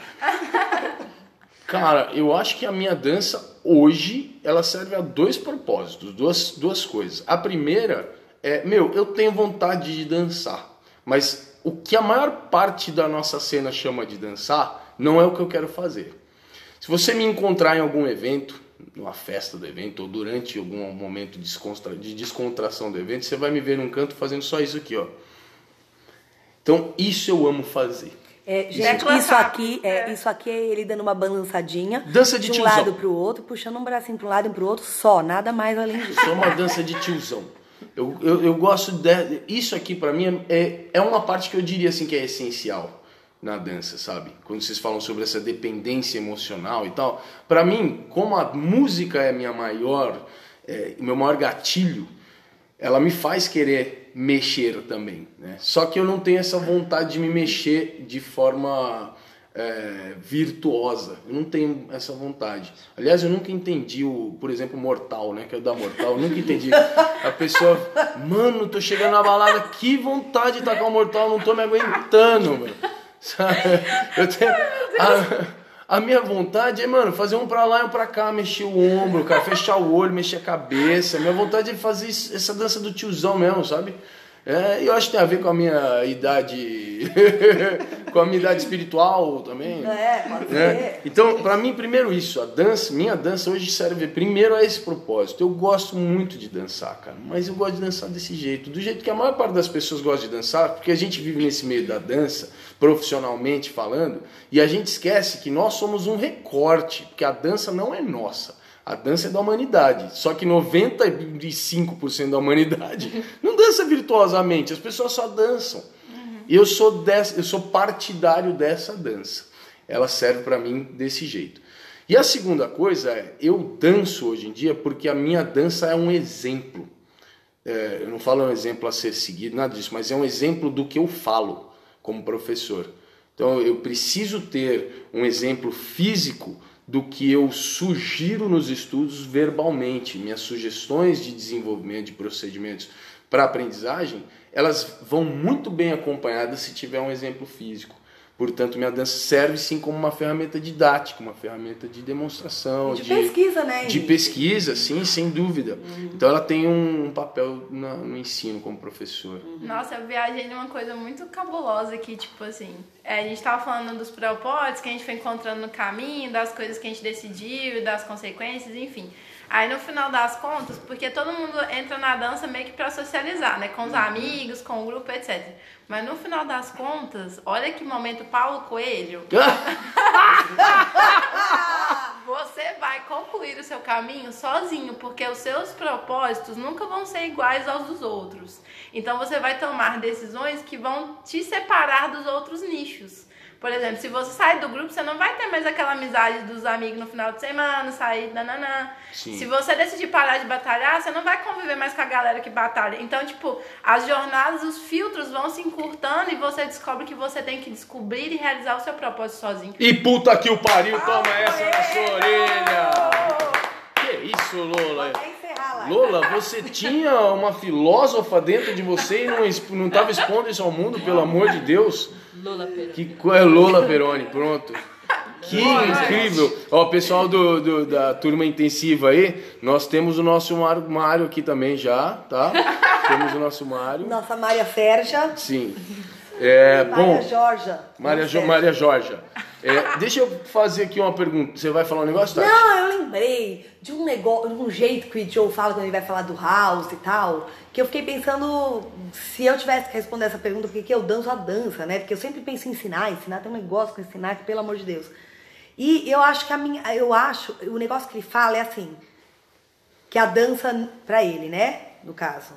Cara, eu acho que a minha dança hoje ela serve a dois propósitos, duas, duas coisas. A primeira é, meu, eu tenho vontade de dançar, mas o que a maior parte da nossa cena chama de dançar não é o que eu quero fazer. Se você me encontrar em algum evento, numa festa do evento ou durante algum momento de descontra- de descontração do evento, você vai me ver num canto fazendo só isso aqui, ó. Então, isso eu amo fazer. É, gente, Tecla isso sapo. aqui, é, isso aqui é ele dando uma balançadinha. Dança de um tiozão. lado pro outro, puxando um bracinho pro lado e pro outro, só, nada mais além disso. Isso é uma dança de tiozão. Eu, eu, eu gosto de. Isso aqui, pra mim, é, é uma parte que eu diria assim que é essencial na dança, sabe? Quando vocês falam sobre essa dependência emocional e tal. Pra mim, como a música é minha maior. É, meu maior gatilho, ela me faz querer mexer também. Né? Só que eu não tenho essa vontade de me mexer de forma é, virtuosa. Eu não tenho essa vontade. Aliás, eu nunca entendi o, por exemplo, Mortal, né? Que é o da Mortal. Eu nunca entendi. A pessoa, mano, tô chegando na balada, que vontade de tacar o Mortal, não tô me aguentando, mano. Sabe? Eu tenho. A, a minha vontade é, mano, fazer um pra lá e um pra cá, mexer o ombro, cara, fechar o olho, mexer a cabeça. Minha vontade é fazer essa dança do tiozão mesmo, sabe? É, eu acho que tem a ver com a minha idade. com a minha idade espiritual também. É, pode né? ser. Então, pra mim, primeiro isso, a dança, minha dança hoje serve primeiro a esse propósito. Eu gosto muito de dançar, cara, mas eu gosto de dançar desse jeito, do jeito que a maior parte das pessoas gosta de dançar, porque a gente vive nesse meio da dança, profissionalmente falando, e a gente esquece que nós somos um recorte, porque a dança não é nossa. A dança é da humanidade. Só que 95% da humanidade não dança virtuosamente, as pessoas só dançam. E eu sou dessa, eu sou partidário dessa dança. Ela serve para mim desse jeito. E a segunda coisa é, eu danço hoje em dia porque a minha dança é um exemplo. É, eu não falo um exemplo a ser seguido, nada disso, mas é um exemplo do que eu falo como professor. Então eu preciso ter um exemplo físico do que eu sugiro nos estudos verbalmente. Minhas sugestões de desenvolvimento de procedimentos para aprendizagem, elas vão muito bem acompanhadas se tiver um exemplo físico. Portanto, minha dança serve sim como uma ferramenta didática, uma ferramenta de demonstração, De pesquisa, né, De pesquisa, sim, sem dúvida. Então, ela tem um papel na- no ensino como professor. Nossa, eu viajei numa coisa muito cabulosa aqui, tipo assim. é, a gente tava falando dos propósitos que a gente foi encontrando no caminho, das coisas que a gente decidiu, das consequências, enfim. Aí no final das contas, porque todo mundo entra na dança meio que pra socializar, né? Com os amigos, com o grupo, etc. Mas no final das contas, olha que momento Paulo Coelho. Você vai concluir o seu caminho sozinho, porque os seus propósitos nunca vão ser iguais aos dos outros. Então você vai tomar decisões que vão te separar dos outros nichos. Por exemplo, se você sair do grupo, você não vai ter mais aquela amizade dos amigos no final de semana, sair nananã. Sim. Se você decidir parar de batalhar, você não vai conviver mais com a galera que batalha. Então, tipo, as jornadas, os filtros vão se encurtando e você descobre que você tem que descobrir e realizar o seu propósito sozinho. E puta que o pariu, toma essa na sua orelha! Que isso, Lola? Vai encerrar lá. Lola, você tinha uma filósofa dentro de você e não, exp- não tava expondo isso ao mundo, pelo amor de Deus? Lula Peroni. Que coisa, Lola Peroni, pronto. Que incrível! Ó, pessoal do, do- da turma intensiva aí, nós temos o nosso Mário, Mário aqui também já, tá? Temos o nosso Mário. Nossa Maria Sérgia. Sim. É, bom, Maria Jorja. Maria, jo. Maria Jorja. É, deixa eu fazer aqui uma pergunta. Você vai falar um negócio, Tati? Não, eu lembrei de um negócio, de um jeito que o Joe fala quando ele vai falar do house e tal, que eu fiquei pensando se eu tivesse que responder essa pergunta, por que eu danço a dança, né? Porque eu sempre penso em ensinar, ensinar tem um negócio com ensinar que, pelo amor de Deus. E eu acho que a minha, eu acho, o negócio que ele fala é assim, que a dança pra ele, né, no caso,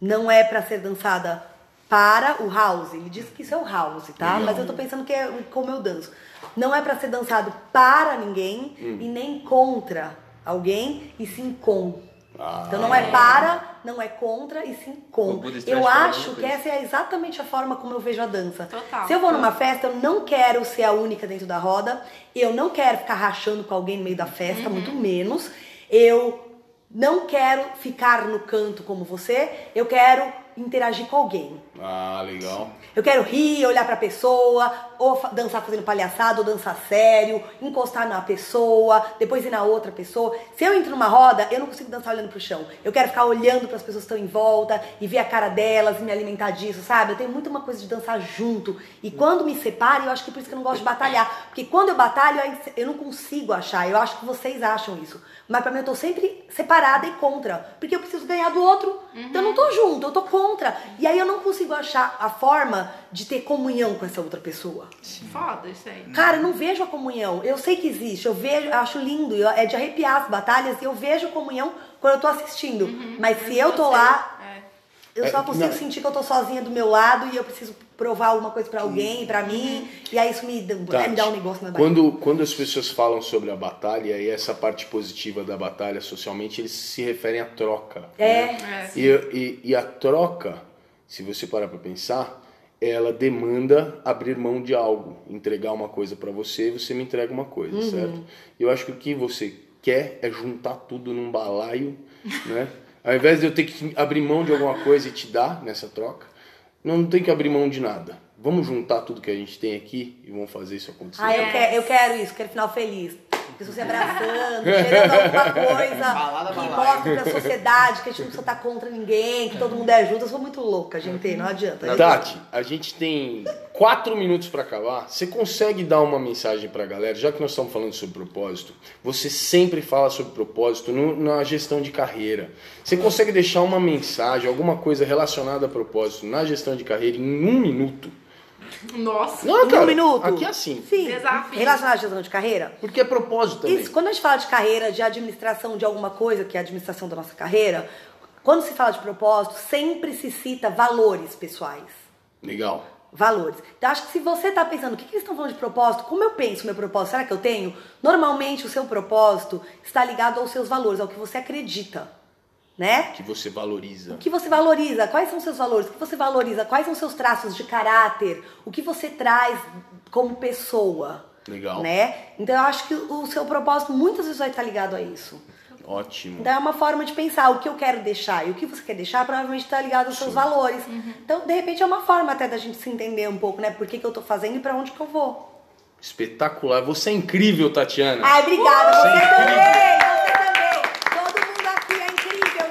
não é pra ser dançada para o house. Ele disse que isso é o house, tá? Legal. Mas eu tô pensando que é como eu danço. Não é pra ser dançado para ninguém Hum. e nem contra alguém, e sim com. Ah. Então não é para, não é contra e sim com. Eu acho que essa é exatamente a forma como eu vejo a dança. Total. Se eu vou numa festa, eu não quero ser a única dentro da roda. Eu não quero ficar rachando com alguém no meio da festa, muito menos. Eu não quero ficar no canto como você. Eu quero interagir com alguém. Ah, legal. Eu quero rir, olhar pra pessoa, ou dançar fazendo palhaçada, ou dançar sério, encostar na pessoa, depois ir na outra pessoa. Se eu entro numa roda, eu não consigo dançar olhando pro chão. Eu quero ficar olhando pras pessoas que estão em volta e ver a cara delas e me alimentar disso, sabe? Eu tenho muito uma coisa de dançar junto. E quando me separo, eu acho que é por isso que eu não gosto de batalhar. Porque quando eu batalho, eu não consigo achar. Eu acho que vocês acham isso. Mas pra mim eu tô sempre separada e contra. Porque eu preciso ganhar do outro. Então eu não tô junto, eu tô contra. E aí eu não consigo achar a forma de ter comunhão com essa outra pessoa. Foda isso aí. Cara, eu não vejo a comunhão. Eu sei que existe, eu vejo, eu acho lindo, eu- é de arrepiar as batalhas e eu vejo comunhão quando eu tô assistindo. Mas se eu tô Você- lá, é. eu É, só consigo não. sentir que eu tô sozinha do meu lado e eu preciso provar alguma coisa pra alguém, pra mim. E aí isso me, dá- Tati, me dá um negócio na barriga. quando, quando as pessoas falam sobre a batalha e essa parte positiva da batalha socialmente, eles se referem à troca. É. né? E, e, e a troca, se você parar pra pensar, ela demanda abrir mão de algo, entregar uma coisa pra você e você me entrega uma coisa, Uhum. certo? Eu acho que o que você quer é juntar tudo num balaio, né? Ao invés de eu ter que abrir mão de alguma coisa e te dar nessa troca, não, não tem que abrir mão de nada. Vamos juntar tudo que a gente tem aqui e vamos fazer isso acontecer. Ah, eu, quero, eu quero isso, quero final feliz. Pessoas se abraçando, cheirando alguma coisa Balada, que mostre pra sociedade que a gente não precisa estar contra ninguém, que todo mundo é junto. Eu sou muito louca, gente, não adianta. Tati, a gente tem quatro minutos para acabar. Você consegue dar uma mensagem para a galera? Já que nós estamos falando sobre propósito, você sempre fala sobre propósito no- na gestão de carreira. Você consegue deixar uma mensagem, alguma coisa relacionada a propósito na gestão de carreira em um minuto? Nossa. Não, cara, um minuto? Aqui é assim. Sim. Desafio. Relacionado à gestão de carreira? Porque é propósito também. Isso, quando a gente fala de carreira, de administração de alguma coisa, que é a administração da nossa carreira, quando se fala de propósito, sempre se cita valores pessoais. Legal. Valores. Então, acho que se você está pensando, o que, que eles estão falando de propósito? Como eu penso meu propósito? Será que eu tenho? Normalmente, o seu propósito está ligado aos seus valores, ao que você acredita, né? Que você valoriza. O que você valoriza? Quais são os seus valores? O que você valoriza? Quais são os seus traços de caráter? O que você traz como pessoa? Legal. Né? Então eu acho que o seu propósito muitas vezes vai estar ligado a isso. Ótimo. Então é uma forma de pensar o que eu quero deixar e o que você quer deixar provavelmente está ligado aos seus valores. Então, de repente, é uma forma até da gente se entender um pouco, né? Por que, que eu tô fazendo e pra onde que eu vou. Espetacular. Você é incrível, Tatiana. Ai, obrigada. Você Você é também! Você também! Todo mundo aqui é incrível,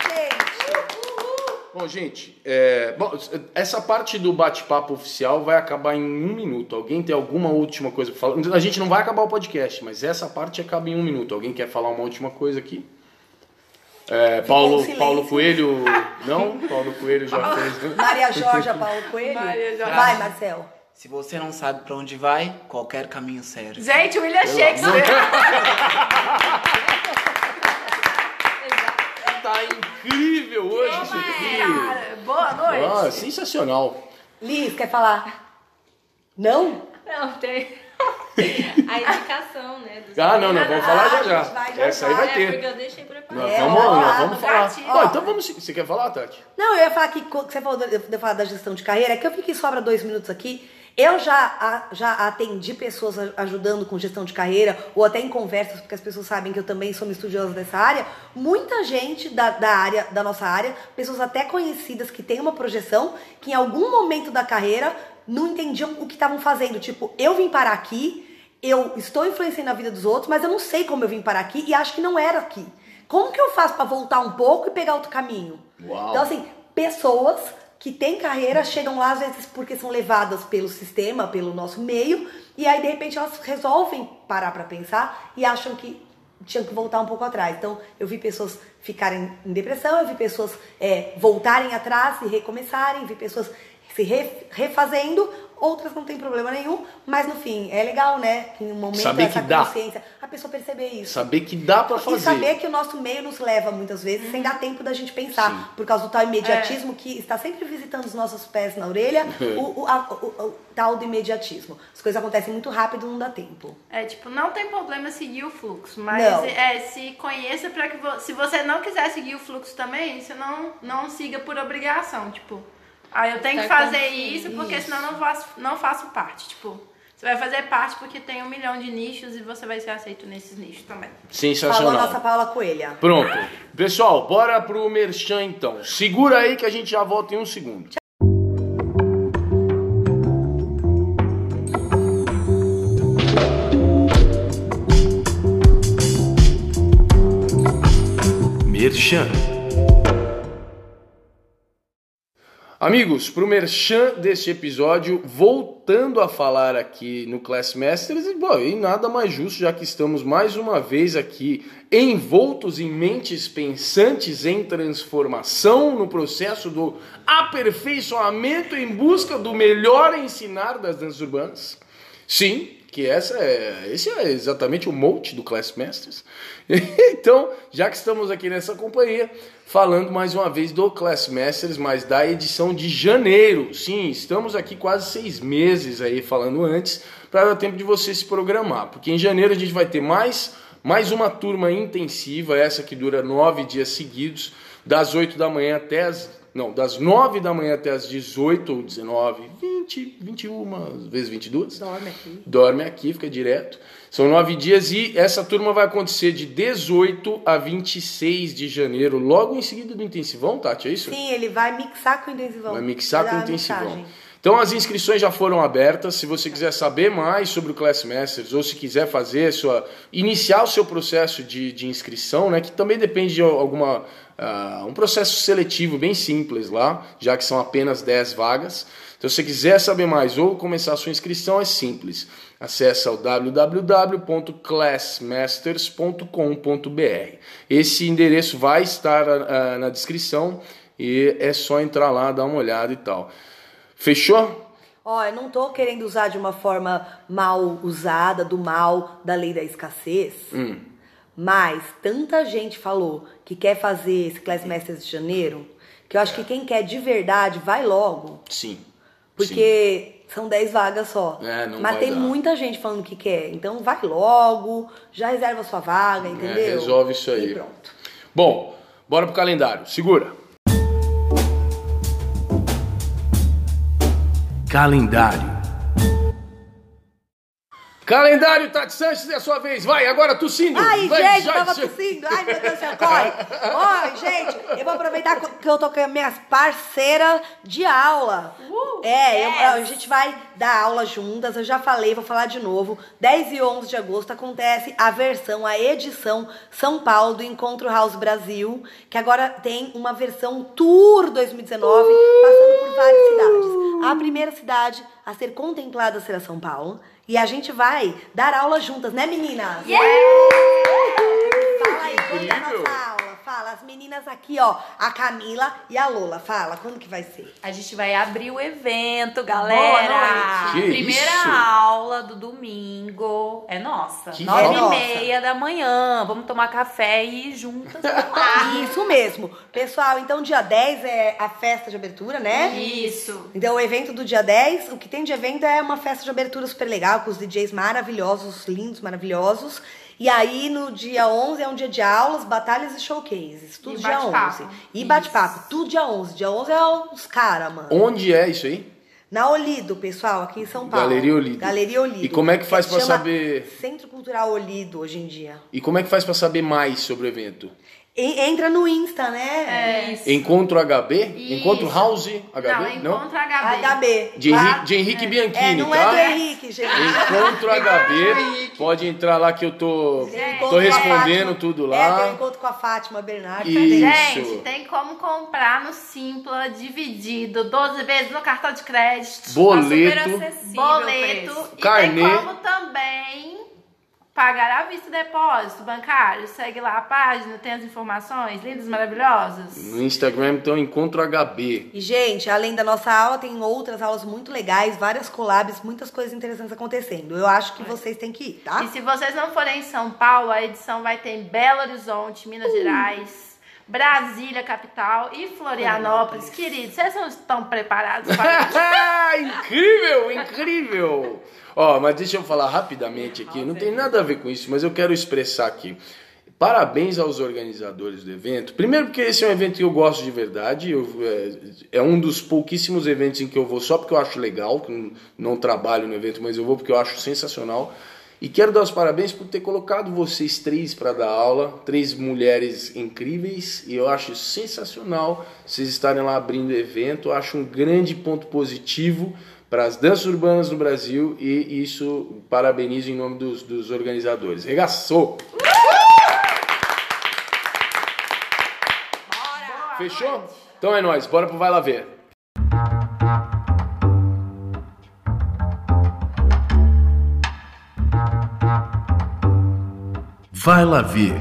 gente! É, bom, essa parte do bate-papo oficial vai acabar em um minuto. Alguém tem alguma última coisa pra falar? A gente não vai acabar o podcast, mas essa parte acaba em um minuto. Alguém quer falar uma última coisa aqui? É, Paulo. Paulo Coelho. Não? Paulo Coelho já fez. né? Maria Jorge Paulo Coelho. Maria Jorge. Vai, Marcel. Se você não sabe pra onde vai, qualquer caminho serve. Gente, William Shakespeare. Tá incrível hoje isso aqui. Cara, boa noite. Ah, sensacional. Liz, quer falar? Não? Não, tem a indicação, né? dos Ah, não, não, vamos falar já já. vai, já Essa aí vai. vai É, porque ter. eu deixei preparado. É, vamos, ó, vamos falar. Ó, então vamos. Você quer falar, Tati? Não, eu ia falar que você falou de, de falar da gestão de carreira, é que eu vi que sobra dois minutos aqui. Eu já, já atendi pessoas ajudando com gestão de carreira, ou até em conversas, porque as pessoas sabem que eu também sou uma estudiosa dessa área. Muita gente da, da área, da nossa área, pessoas até conhecidas que têm uma projeção, que em algum momento da carreira não entendiam o que estavam fazendo. Tipo, eu vim parar aqui, eu estou influenciando a vida dos outros, mas eu não sei como eu vim parar aqui e acho que não era aqui. Como que eu faço para voltar um pouco e pegar outro caminho? Uau. Então, assim, pessoas que têm carreira chegam lá às vezes porque são levadas pelo sistema, pelo nosso meio, e aí de repente elas resolvem parar pra pensar e acham que tinham que voltar um pouco atrás. Então, eu vi pessoas ficarem em depressão, eu vi pessoas é, voltarem atrás e recomeçarem, vi pessoas se re- refazendo, outras não tem problema nenhum, mas no fim, é legal, né? Que em um momento Saber essa que dá. consciência, a pessoa perceber isso. Saber que dá pra E fazer. saber que o nosso meio nos leva muitas vezes sem dar tempo da gente pensar. Por causa do tal imediatismo que está sempre visitando os nossos pés na orelha, o, o- a- o- o tal do imediatismo. As coisas acontecem muito rápido, não dá tempo. É, tipo, não tem problema seguir o fluxo, mas Não. é, se conheça pra que vo- se você não quiser seguir o fluxo também, você não, não siga por obrigação, tipo, ah, eu tenho que Tá fazer consciente. isso porque Isso. senão eu não faço, não faço parte, tipo, você vai fazer parte porque tem um milhão de nichos e você vai ser aceito nesses nichos também. Falou a Sensacional. nossa Paula Coelha. Pronto. Pessoal, bora pro Merchan então. Segura aí que a gente já volta em um segundo. Merchan. Amigos, para o merchan deste episódio, voltando a falar aqui no Class Masters, e, bom, e nada mais justo, já que estamos mais uma vez aqui envoltos em mentes pensantes em transformação, no processo do aperfeiçoamento em busca do melhor ensinar das danças urbanas. Sim, que essa é, esse é exatamente o monte do Class Masters. então, já que estamos aqui nessa companhia, falando mais uma vez do Class Masters, mas da edição de janeiro. Sim, estamos aqui quase seis meses aí falando antes, para dar tempo de você se programar, porque em janeiro a gente vai ter mais, mais uma turma intensiva, essa que dura nove dias seguidos, das 8 da manhã até as não, das 9 da manhã até as 18 ou 19, 20, 21, às vezes 22. Dorme aqui. Dorme aqui, fica direto. São nove dias e essa turma vai acontecer de 18 a 26 de janeiro, logo em seguida do intensivão, Tati, é isso? Sim, ele vai mixar com o intensivão. Vai mixar Vai com o intensivão. mixagem. Então as inscrições já foram abertas. Se você quiser saber mais sobre o Class Masters ou se quiser fazer sua iniciar o seu processo de, de inscrição, né, que também depende de alguma ah, um processo seletivo bem simples lá, já que são apenas 10 vagas. Então se você quiser saber mais ou começar a sua inscrição é simples. Acesse o www.classmasters.com.br. Esse endereço vai estar ah, na descrição e é só entrar lá, dar uma olhada e tal. Fechou? Ó, eu não tô querendo usar de uma forma mal usada, do mal da lei da escassez. Hum. Mas tanta gente falou que quer fazer esse Class Masters de janeiro, que eu acho que quem quer de verdade vai logo. Sim. Porque são 10 vagas só. É, não Mas vai tem dar. muita gente falando que quer. Então vai logo, já reserva sua vaga, entendeu? É, resolve isso aí. E pronto. Bom, bora pro calendário. Segura. Calendário. Calendário, Tati Sanches, é a sua vez. Vai, agora tossindo. Ai, Vai, gente, já- eu tava já- tossindo. Ai, meu Deus do céu, corre. Ó, gente, eu vou aproveitar que eu tô com as minhas parceiras de aula. é, eu- yes. a gente vai dar aula juntas, eu já falei, vou falar de novo. 10 e 11 de agosto acontece a versão, a edição São Paulo do Encontro House Brasil, que agora tem uma versão Tour 2019, passando por várias cidades. A primeira cidade a ser contemplada será São Paulo. E a gente vai dar aula juntas, né, meninas? Fala aí, quando é a nossa aula? Fala, as meninas aqui, ó, a Camila e a Lola. Fala, quando que vai ser? A gente vai abrir o evento, galera. Boa noite. Que Primeira isso? aula do domingo é nossa. Que Nove nossa. e meia da manhã. Vamos tomar café e ir juntas. Isso mesmo. Pessoal, então dia 10 é a festa de abertura, né? Isso. Então o evento do dia 10, o que tem de evento é uma festa de abertura super legal, com os DJs maravilhosos, lindos, maravilhosos. E aí no dia 11 é um dia de aulas, batalhas e showcases. Tudo E dia bate-papo. 11. E bate-papo. Tudo dia 11. Dia 11 é os caras, mano. Onde é isso aí? Na Olido, pessoal, aqui em São Paulo. Galeria Olido. Galeria Olido. E como é que faz pra Chama saber- Centro Cultural Olido hoje em dia. E como é que faz pra saber mais sobre o evento? Entra no Insta, né? Isso. Encontro HB? Isso. Encontro House HB? Não, encontra HB. HB. De, tá? Henrique, de Henrique É, Bianchini, não tá? é do Henrique, gente. Encontro HB. Pode entrar lá que eu tô, Encontro tô respondendo tudo É, tem um lá. encontro com a Fátima Bernardes. Isso. também. Gente, tem como comprar no Simpla, dividido, 12 vezes no cartão de crédito. Tá super Boleto. acessível o boleto e Carnê. tem como também pagar à vista depósito bancário. Segue lá a página, tem as informações lindas, maravilhosas. No Instagram, então, Encontro HB. E, gente, além da nossa aula, tem outras aulas muito legais, várias collabs, muitas coisas interessantes acontecendo. Eu acho que vocês têm que ir, tá? E se vocês não forem em São Paulo, a edição vai ter em Belo Horizonte, Minas Gerais, Brasília, capital e Florianópolis. Queridos, vocês não estão preparados para incrível, incrível! Ó, mas deixa eu falar rapidamente aqui, não tem nada a ver com isso, mas eu quero expressar aqui. Parabéns aos organizadores do evento. Primeiro porque esse é um evento que eu gosto de verdade. eu- é, é um dos pouquíssimos eventos em que eu vou só porque eu acho legal, que não, não trabalho no evento, mas eu vou porque eu acho sensacional. E quero dar os parabéns por ter colocado vocês três para dar aula, três mulheres incríveis, e eu acho sensacional vocês estarem lá abrindo o evento. Eu acho um grande ponto positivo para as danças urbanas no Brasil e isso parabenizo em nome dos, dos organizadores. Regaçou! Fechou? Então é nóis, bora pro Vai Lá Ver. Vai lá ver.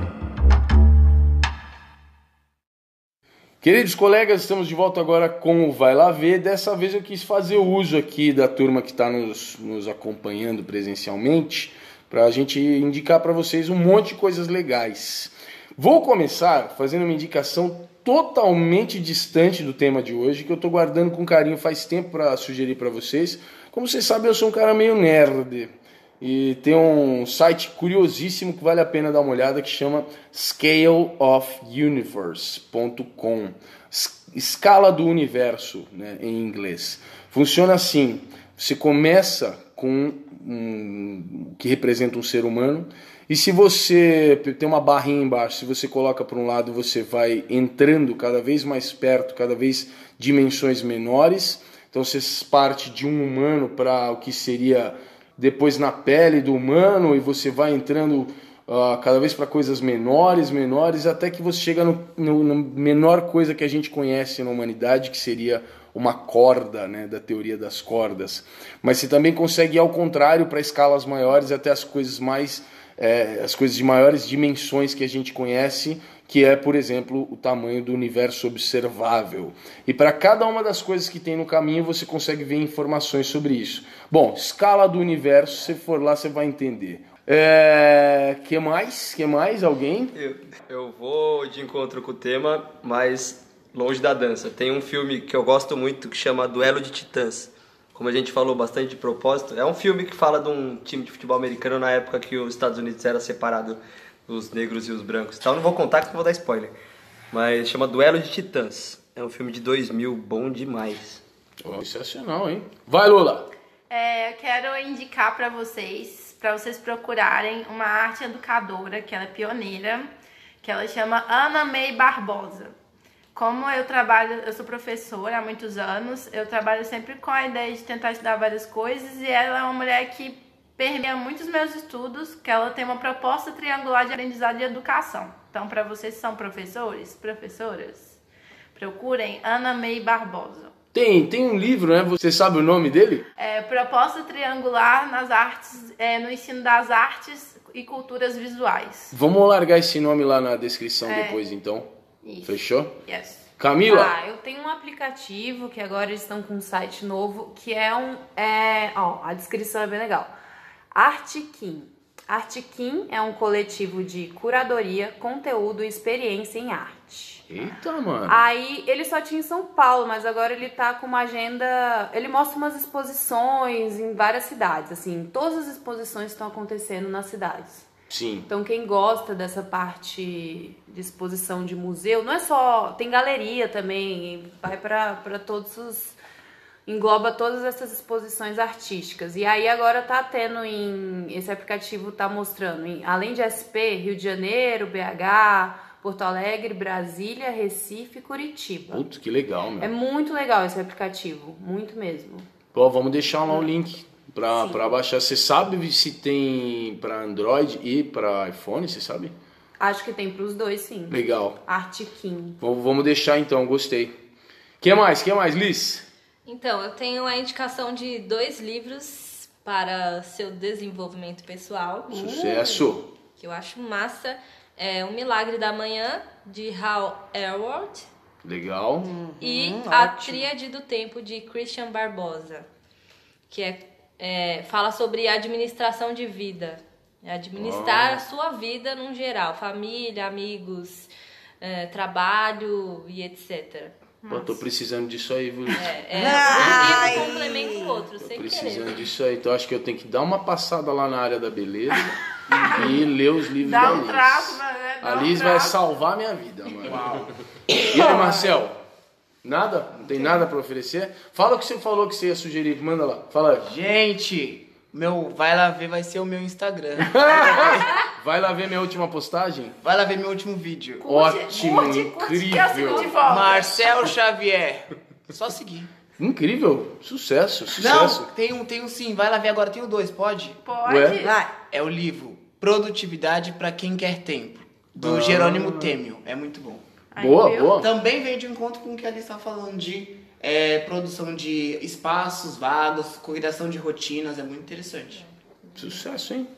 Queridos colegas, estamos de volta agora com o Vai Lá Ver. Dessa vez eu quis fazer uso aqui da turma que está nos, nos acompanhando presencialmente para a gente indicar para vocês um monte de coisas legais. Vou começar fazendo uma indicação totalmente distante do tema de hoje, que eu estou guardando com carinho faz tempo para sugerir para vocês. Como vocês sabem, eu sou um cara meio nerd. E tem um site curiosíssimo que vale a pena dar uma olhada que chama scaleofuniverse.com escala do universo né, em inglês. Funciona assim: você começa com um, que representa um ser humano, e se você tem uma barrinha embaixo, se você coloca para um lado, você vai entrando cada vez mais perto, cada vez dimensões menores. Então você parte de um humano para o que seria depois na pele do humano e você vai entrando uh, cada vez para coisas menores, menores, até que você chega no, no, na menor coisa que a gente conhece na humanidade, que seria uma corda, né, da teoria das cordas. Mas você também consegue ir ao contrário para escalas maiores, até as coisas mais, é, as coisas de maiores dimensões que a gente conhece, que é, por exemplo, o tamanho do universo observável. E para cada uma das coisas que tem no caminho, você consegue ver informações sobre isso. Bom, escala do universo, se for lá, você vai entender. É, que mais? Que mais? Alguém? Eu, eu vou de encontro com o tema, mas longe da dança. Tem um filme que eu gosto muito que chama Duelo de Titãs. Como a gente falou bastante de propósito, é um filme que fala de um time de futebol americano na época que os Estados Unidos era separado dos negros e os brancos. Então não vou contar que eu vou dar spoiler. Mas chama Duelo de Titãs. É um filme de 2000, bom demais. Oh, sensacional, hein? Vai, Lula! É, eu quero indicar para vocês, para vocês procurarem uma arte educadora, que ela é pioneira, que ela chama Ana May Barbosa. Como eu trabalho, eu sou professora há muitos anos, eu trabalho sempre com a ideia de tentar estudar várias coisas e ela é uma mulher que permeia muitos meus estudos, que ela tem uma proposta triangular de aprendizado e educação. Então, para vocês que são professores, professoras, procurem Ana May Barbosa. Tem, tem um livro, né? Você sabe o nome dele? É Proposta Triangular nas Artes, é, no ensino das artes e culturas visuais. Vamos largar esse nome lá na descrição É. depois, então. Isso. Fechou? Yes. Camila? Ah, eu tenho um aplicativo que agora eles estão com um site novo, que é um. É, ó, a descrição é bem legal. Artequim. Artequim é um coletivo de curadoria, conteúdo e experiência em arte. Eita, mano. Aí ele só tinha em São Paulo, mas agora ele tá com uma agenda. Ele mostra umas exposições em várias cidades. Assim, todas as exposições estão acontecendo nas cidades. Sim. Então quem gosta dessa parte de exposição de museu, não é só, tem galeria também, vai para todos os engloba todas essas exposições artísticas. E aí agora tá tendo em esse aplicativo tá mostrando, em, além de SP, Rio de Janeiro, BH, Porto Alegre, Brasília, Recife, Curitiba. Putz, que legal, meu. É muito legal esse aplicativo, muito mesmo. Pô, vamos deixar lá o link pra, Sim. pra baixar. Você sabe se tem pra Android e pra iPhone, você sabe? Acho que tem pros dois, sim. Legal. Artequim. Vamos vamos deixar então, gostei. que mais? que mais, Liz? Então, eu tenho a indicação de dois livros para seu desenvolvimento pessoal. Sucesso! Que eu acho massa. É O Milagre da Manhã, de Hal Elrod. Legal. E A Tríade do Tempo, de Christian Barbosa. Que é, é, fala sobre administração de vida. É Administrar a sua vida num geral. Família, amigos, é, trabalho e etc. Pô, tô precisando disso aí, viu? É, é, um livro complementa o outro, Tô sem precisando querer. disso aí. Então acho que eu tenho que dar uma passada lá na área da beleza e ler os livros da Dá um Liz. traço, né? Dá A um Liz vai traço. salvar a minha vida, mano. E aí, Marcel? Nada? Não tem nada pra oferecer? Fala o que você falou que você ia sugerir. Manda lá. Fala aí. Gente, meu vai lá ver vai ser o meu Instagram. Vai lá ver minha última postagem? Vai lá ver meu último vídeo. Ótimo, curte, curte, incrível. Marcel Xavier. Só seguir. Incrível. Sucesso, sucesso. Não, tem um, tem um sim. Vai lá ver agora, tem o dois, pode? Pode. Ué? Vai. É o livro Produtividade para Quem Quer Tempo, do Ah. Jerônimo Temel. É muito bom. Aí, Boa, viu? boa. Também vem de encontro com o que a Alice está falando de é, produção de espaços vagos, criação de rotinas, é muito interessante. Sucesso, hein?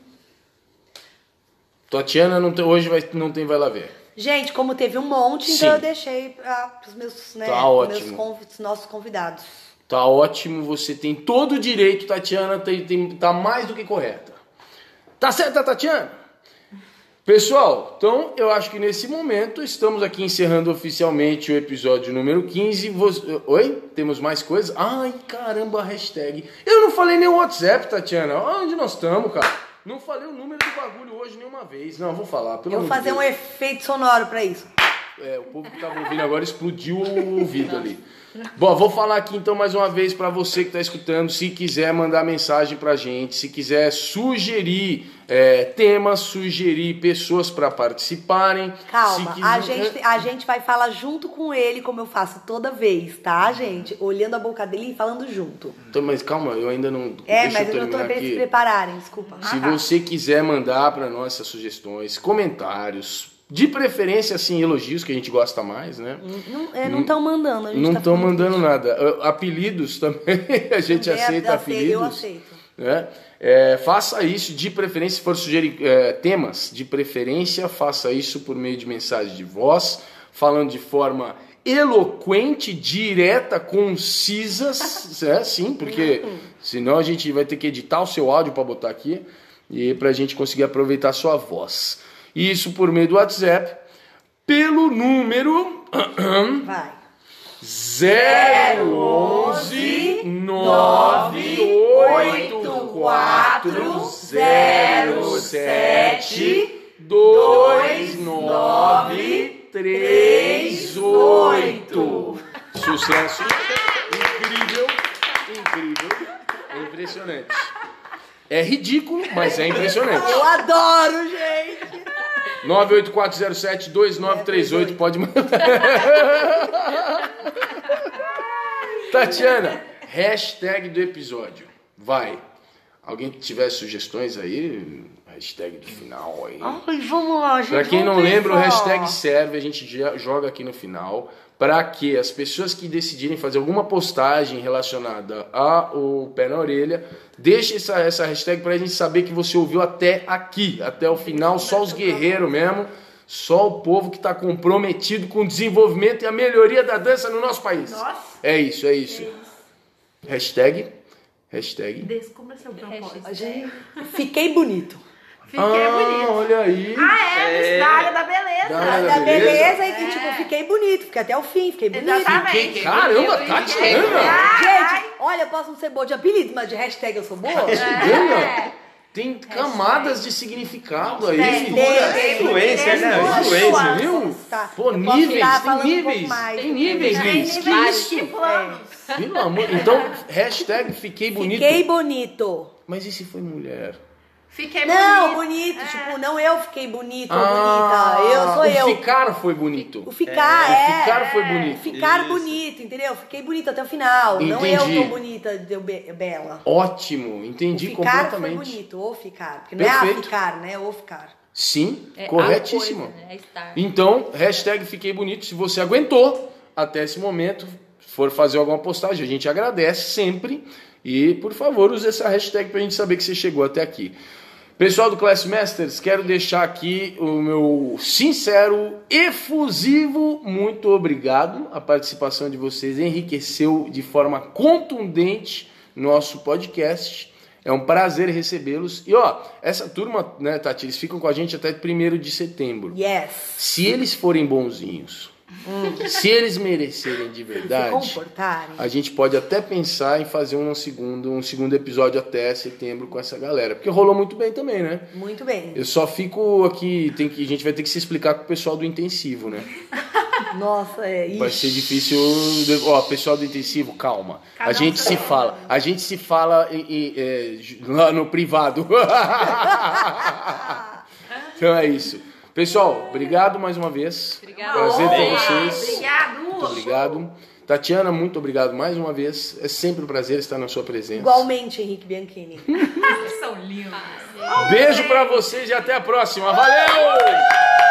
Tatiana não tem- hoje vai, não tem vai lá ver. Gente, como teve um monte, Sim. então eu deixei para os meus, né, Tá meus conv- nossos convidados. Tá ótimo, você tem todo o direito, Tatiana, tem, tem, tá mais do que correta. Tá certa, Tatiana? Pessoal, então eu acho que nesse momento estamos aqui encerrando oficialmente o episódio número 15. Você- Oi? Temos mais coisas? Ai, caramba, hashtag. Eu não falei nem o WhatsApp, Tatiana. Onde nós estamos, cara? Não falei o número do bagulho hoje nenhuma vez. Não, vou falar. Pelo Eu vou fazer um Deus. efeito sonoro para isso. É, o povo que tava ouvindo agora explodiu o ouvido ali. Bom, vou falar aqui então mais uma vez para você que está escutando, se quiser mandar mensagem pra gente, se quiser sugerir é, temas, sugerir pessoas para participarem. Calma, se a, quiser- gente, a gente vai falar junto com ele, como eu faço toda vez, tá, gente? Olhando a boca dele e falando junto. Então, mas calma, eu ainda não. É, deixa mas eu não tô terminar pra eles se prepararem, desculpa. Se você quiser mandar para nós essas sugestões, comentários, de preferência assim elogios que a gente gosta mais, né? Não é, não estão mandando, a gente Não tá estão falando mandando nada. Apelidos também, a gente aceita apelidos. Eu aceito. né? É, faça isso de preferência, se for sugerir é, temas, de preferência, faça isso por meio de mensagem de voz, falando de forma eloquente, direta, concisa, é, sim, porque senão a gente vai ter que editar o seu áudio para botar aqui e para a gente conseguir aproveitar a sua voz. Isso por meio do WhatsApp, pelo número Vai. 011 984 07 2938. Sucesso incrível, incrível, é impressionante. É ridículo, mas é impressionante. Eu adoro, gente! 984072938, pode mandar. Tatiana, hashtag do episódio. Vai. Alguém que tiver sugestões aí, hashtag do final aí. Ai, vamos lá, gente. Pra quem não vamos lembra, o pensar. hashtag serve, a gente joga aqui no final, para que as pessoas que decidirem fazer alguma postagem relacionada ao pé na orelha, deixe essa, essa hashtag pra gente saber que você ouviu até aqui, até o final, só os guerreiros mesmo, só o povo que tá comprometido com o desenvolvimento e a melhoria da dança no nosso país. Nossa. É isso, é isso. Hashtag, hashtag. Descubra seu propósito. Fiquei bonito. Fiquei ah, bonito. olha aí. Ah, é, É. da área da beleza. Da área Da beleza? beleza, e tipo, fiquei bonito. Fiquei até o fim, fiquei bonito. Exatamente. Caramba, Eu- Tatiana! Gente, olha, eu posso não ser boa de apelido, mas de hashtag eu sou boa. Tatiana, tem camadas de significado aí. Tem. Influencer, né? Nossa, Influencer, viu? Tá. Pô, níveis, tem níveis, tem níveis, Liz. Que isso? Pelo amor. Então, hashtag fiquei bonito. Fiquei bonito. Mas e se foi mulher? Fiquei Não, bonito. bonito. Tipo, não eu fiquei bonito ou Ah, bonita. Eu sou o eu. ficar foi bonito. O ficar É, é. o ficar foi bonito. Ficar Isso. bonito, entendeu? Fiquei bonita até o final. Não Entendi. eu tô bonita, deu be- bela. Ótimo, O entendi ficar foi completamente. bonito, ou ficar. Porque não é a Perfeito. ficar, né? Ou ficar. Sim, É corretíssimo. coisa, né? É estar. Então, hashtag fiquei bonito. Se você aguentou até esse momento, for fazer alguma postagem, a gente agradece sempre. E, por favor, use essa hashtag pra gente saber que você chegou até aqui. Pessoal do Class Masters, quero deixar aqui o meu sincero, efusivo muito obrigado. A participação de vocês enriqueceu de forma contundente nosso podcast. É um prazer recebê-los. E ó, essa turma, né, Tati, eles ficam com a gente até 1 de setembro. Yes. Se eles forem bonzinhos, se eles merecerem de verdade, a gente pode até pensar em fazer um segundo, um segundo episódio até setembro com essa galera. Porque rolou muito bem também, né? Muito bem. Eu só fico aqui, tem que, a gente vai ter que se explicar com o pessoal do intensivo, né? Nossa, é isso. Vai ser difícil. Ó, pessoal do intensivo, calma. Cada A um gente seu se fala. A gente se fala é, lá no privado. então é isso. Pessoal, obrigado mais uma vez. Obrigada. Prazer ter Obrigado. vocês. Obrigado. Muito obrigado. Tatiana, muito obrigado mais uma vez. É sempre um prazer estar na sua presença. Igualmente, Henrique Bianchini. Vocês são lindos. Beijo pra vocês e até a próxima. Valeu!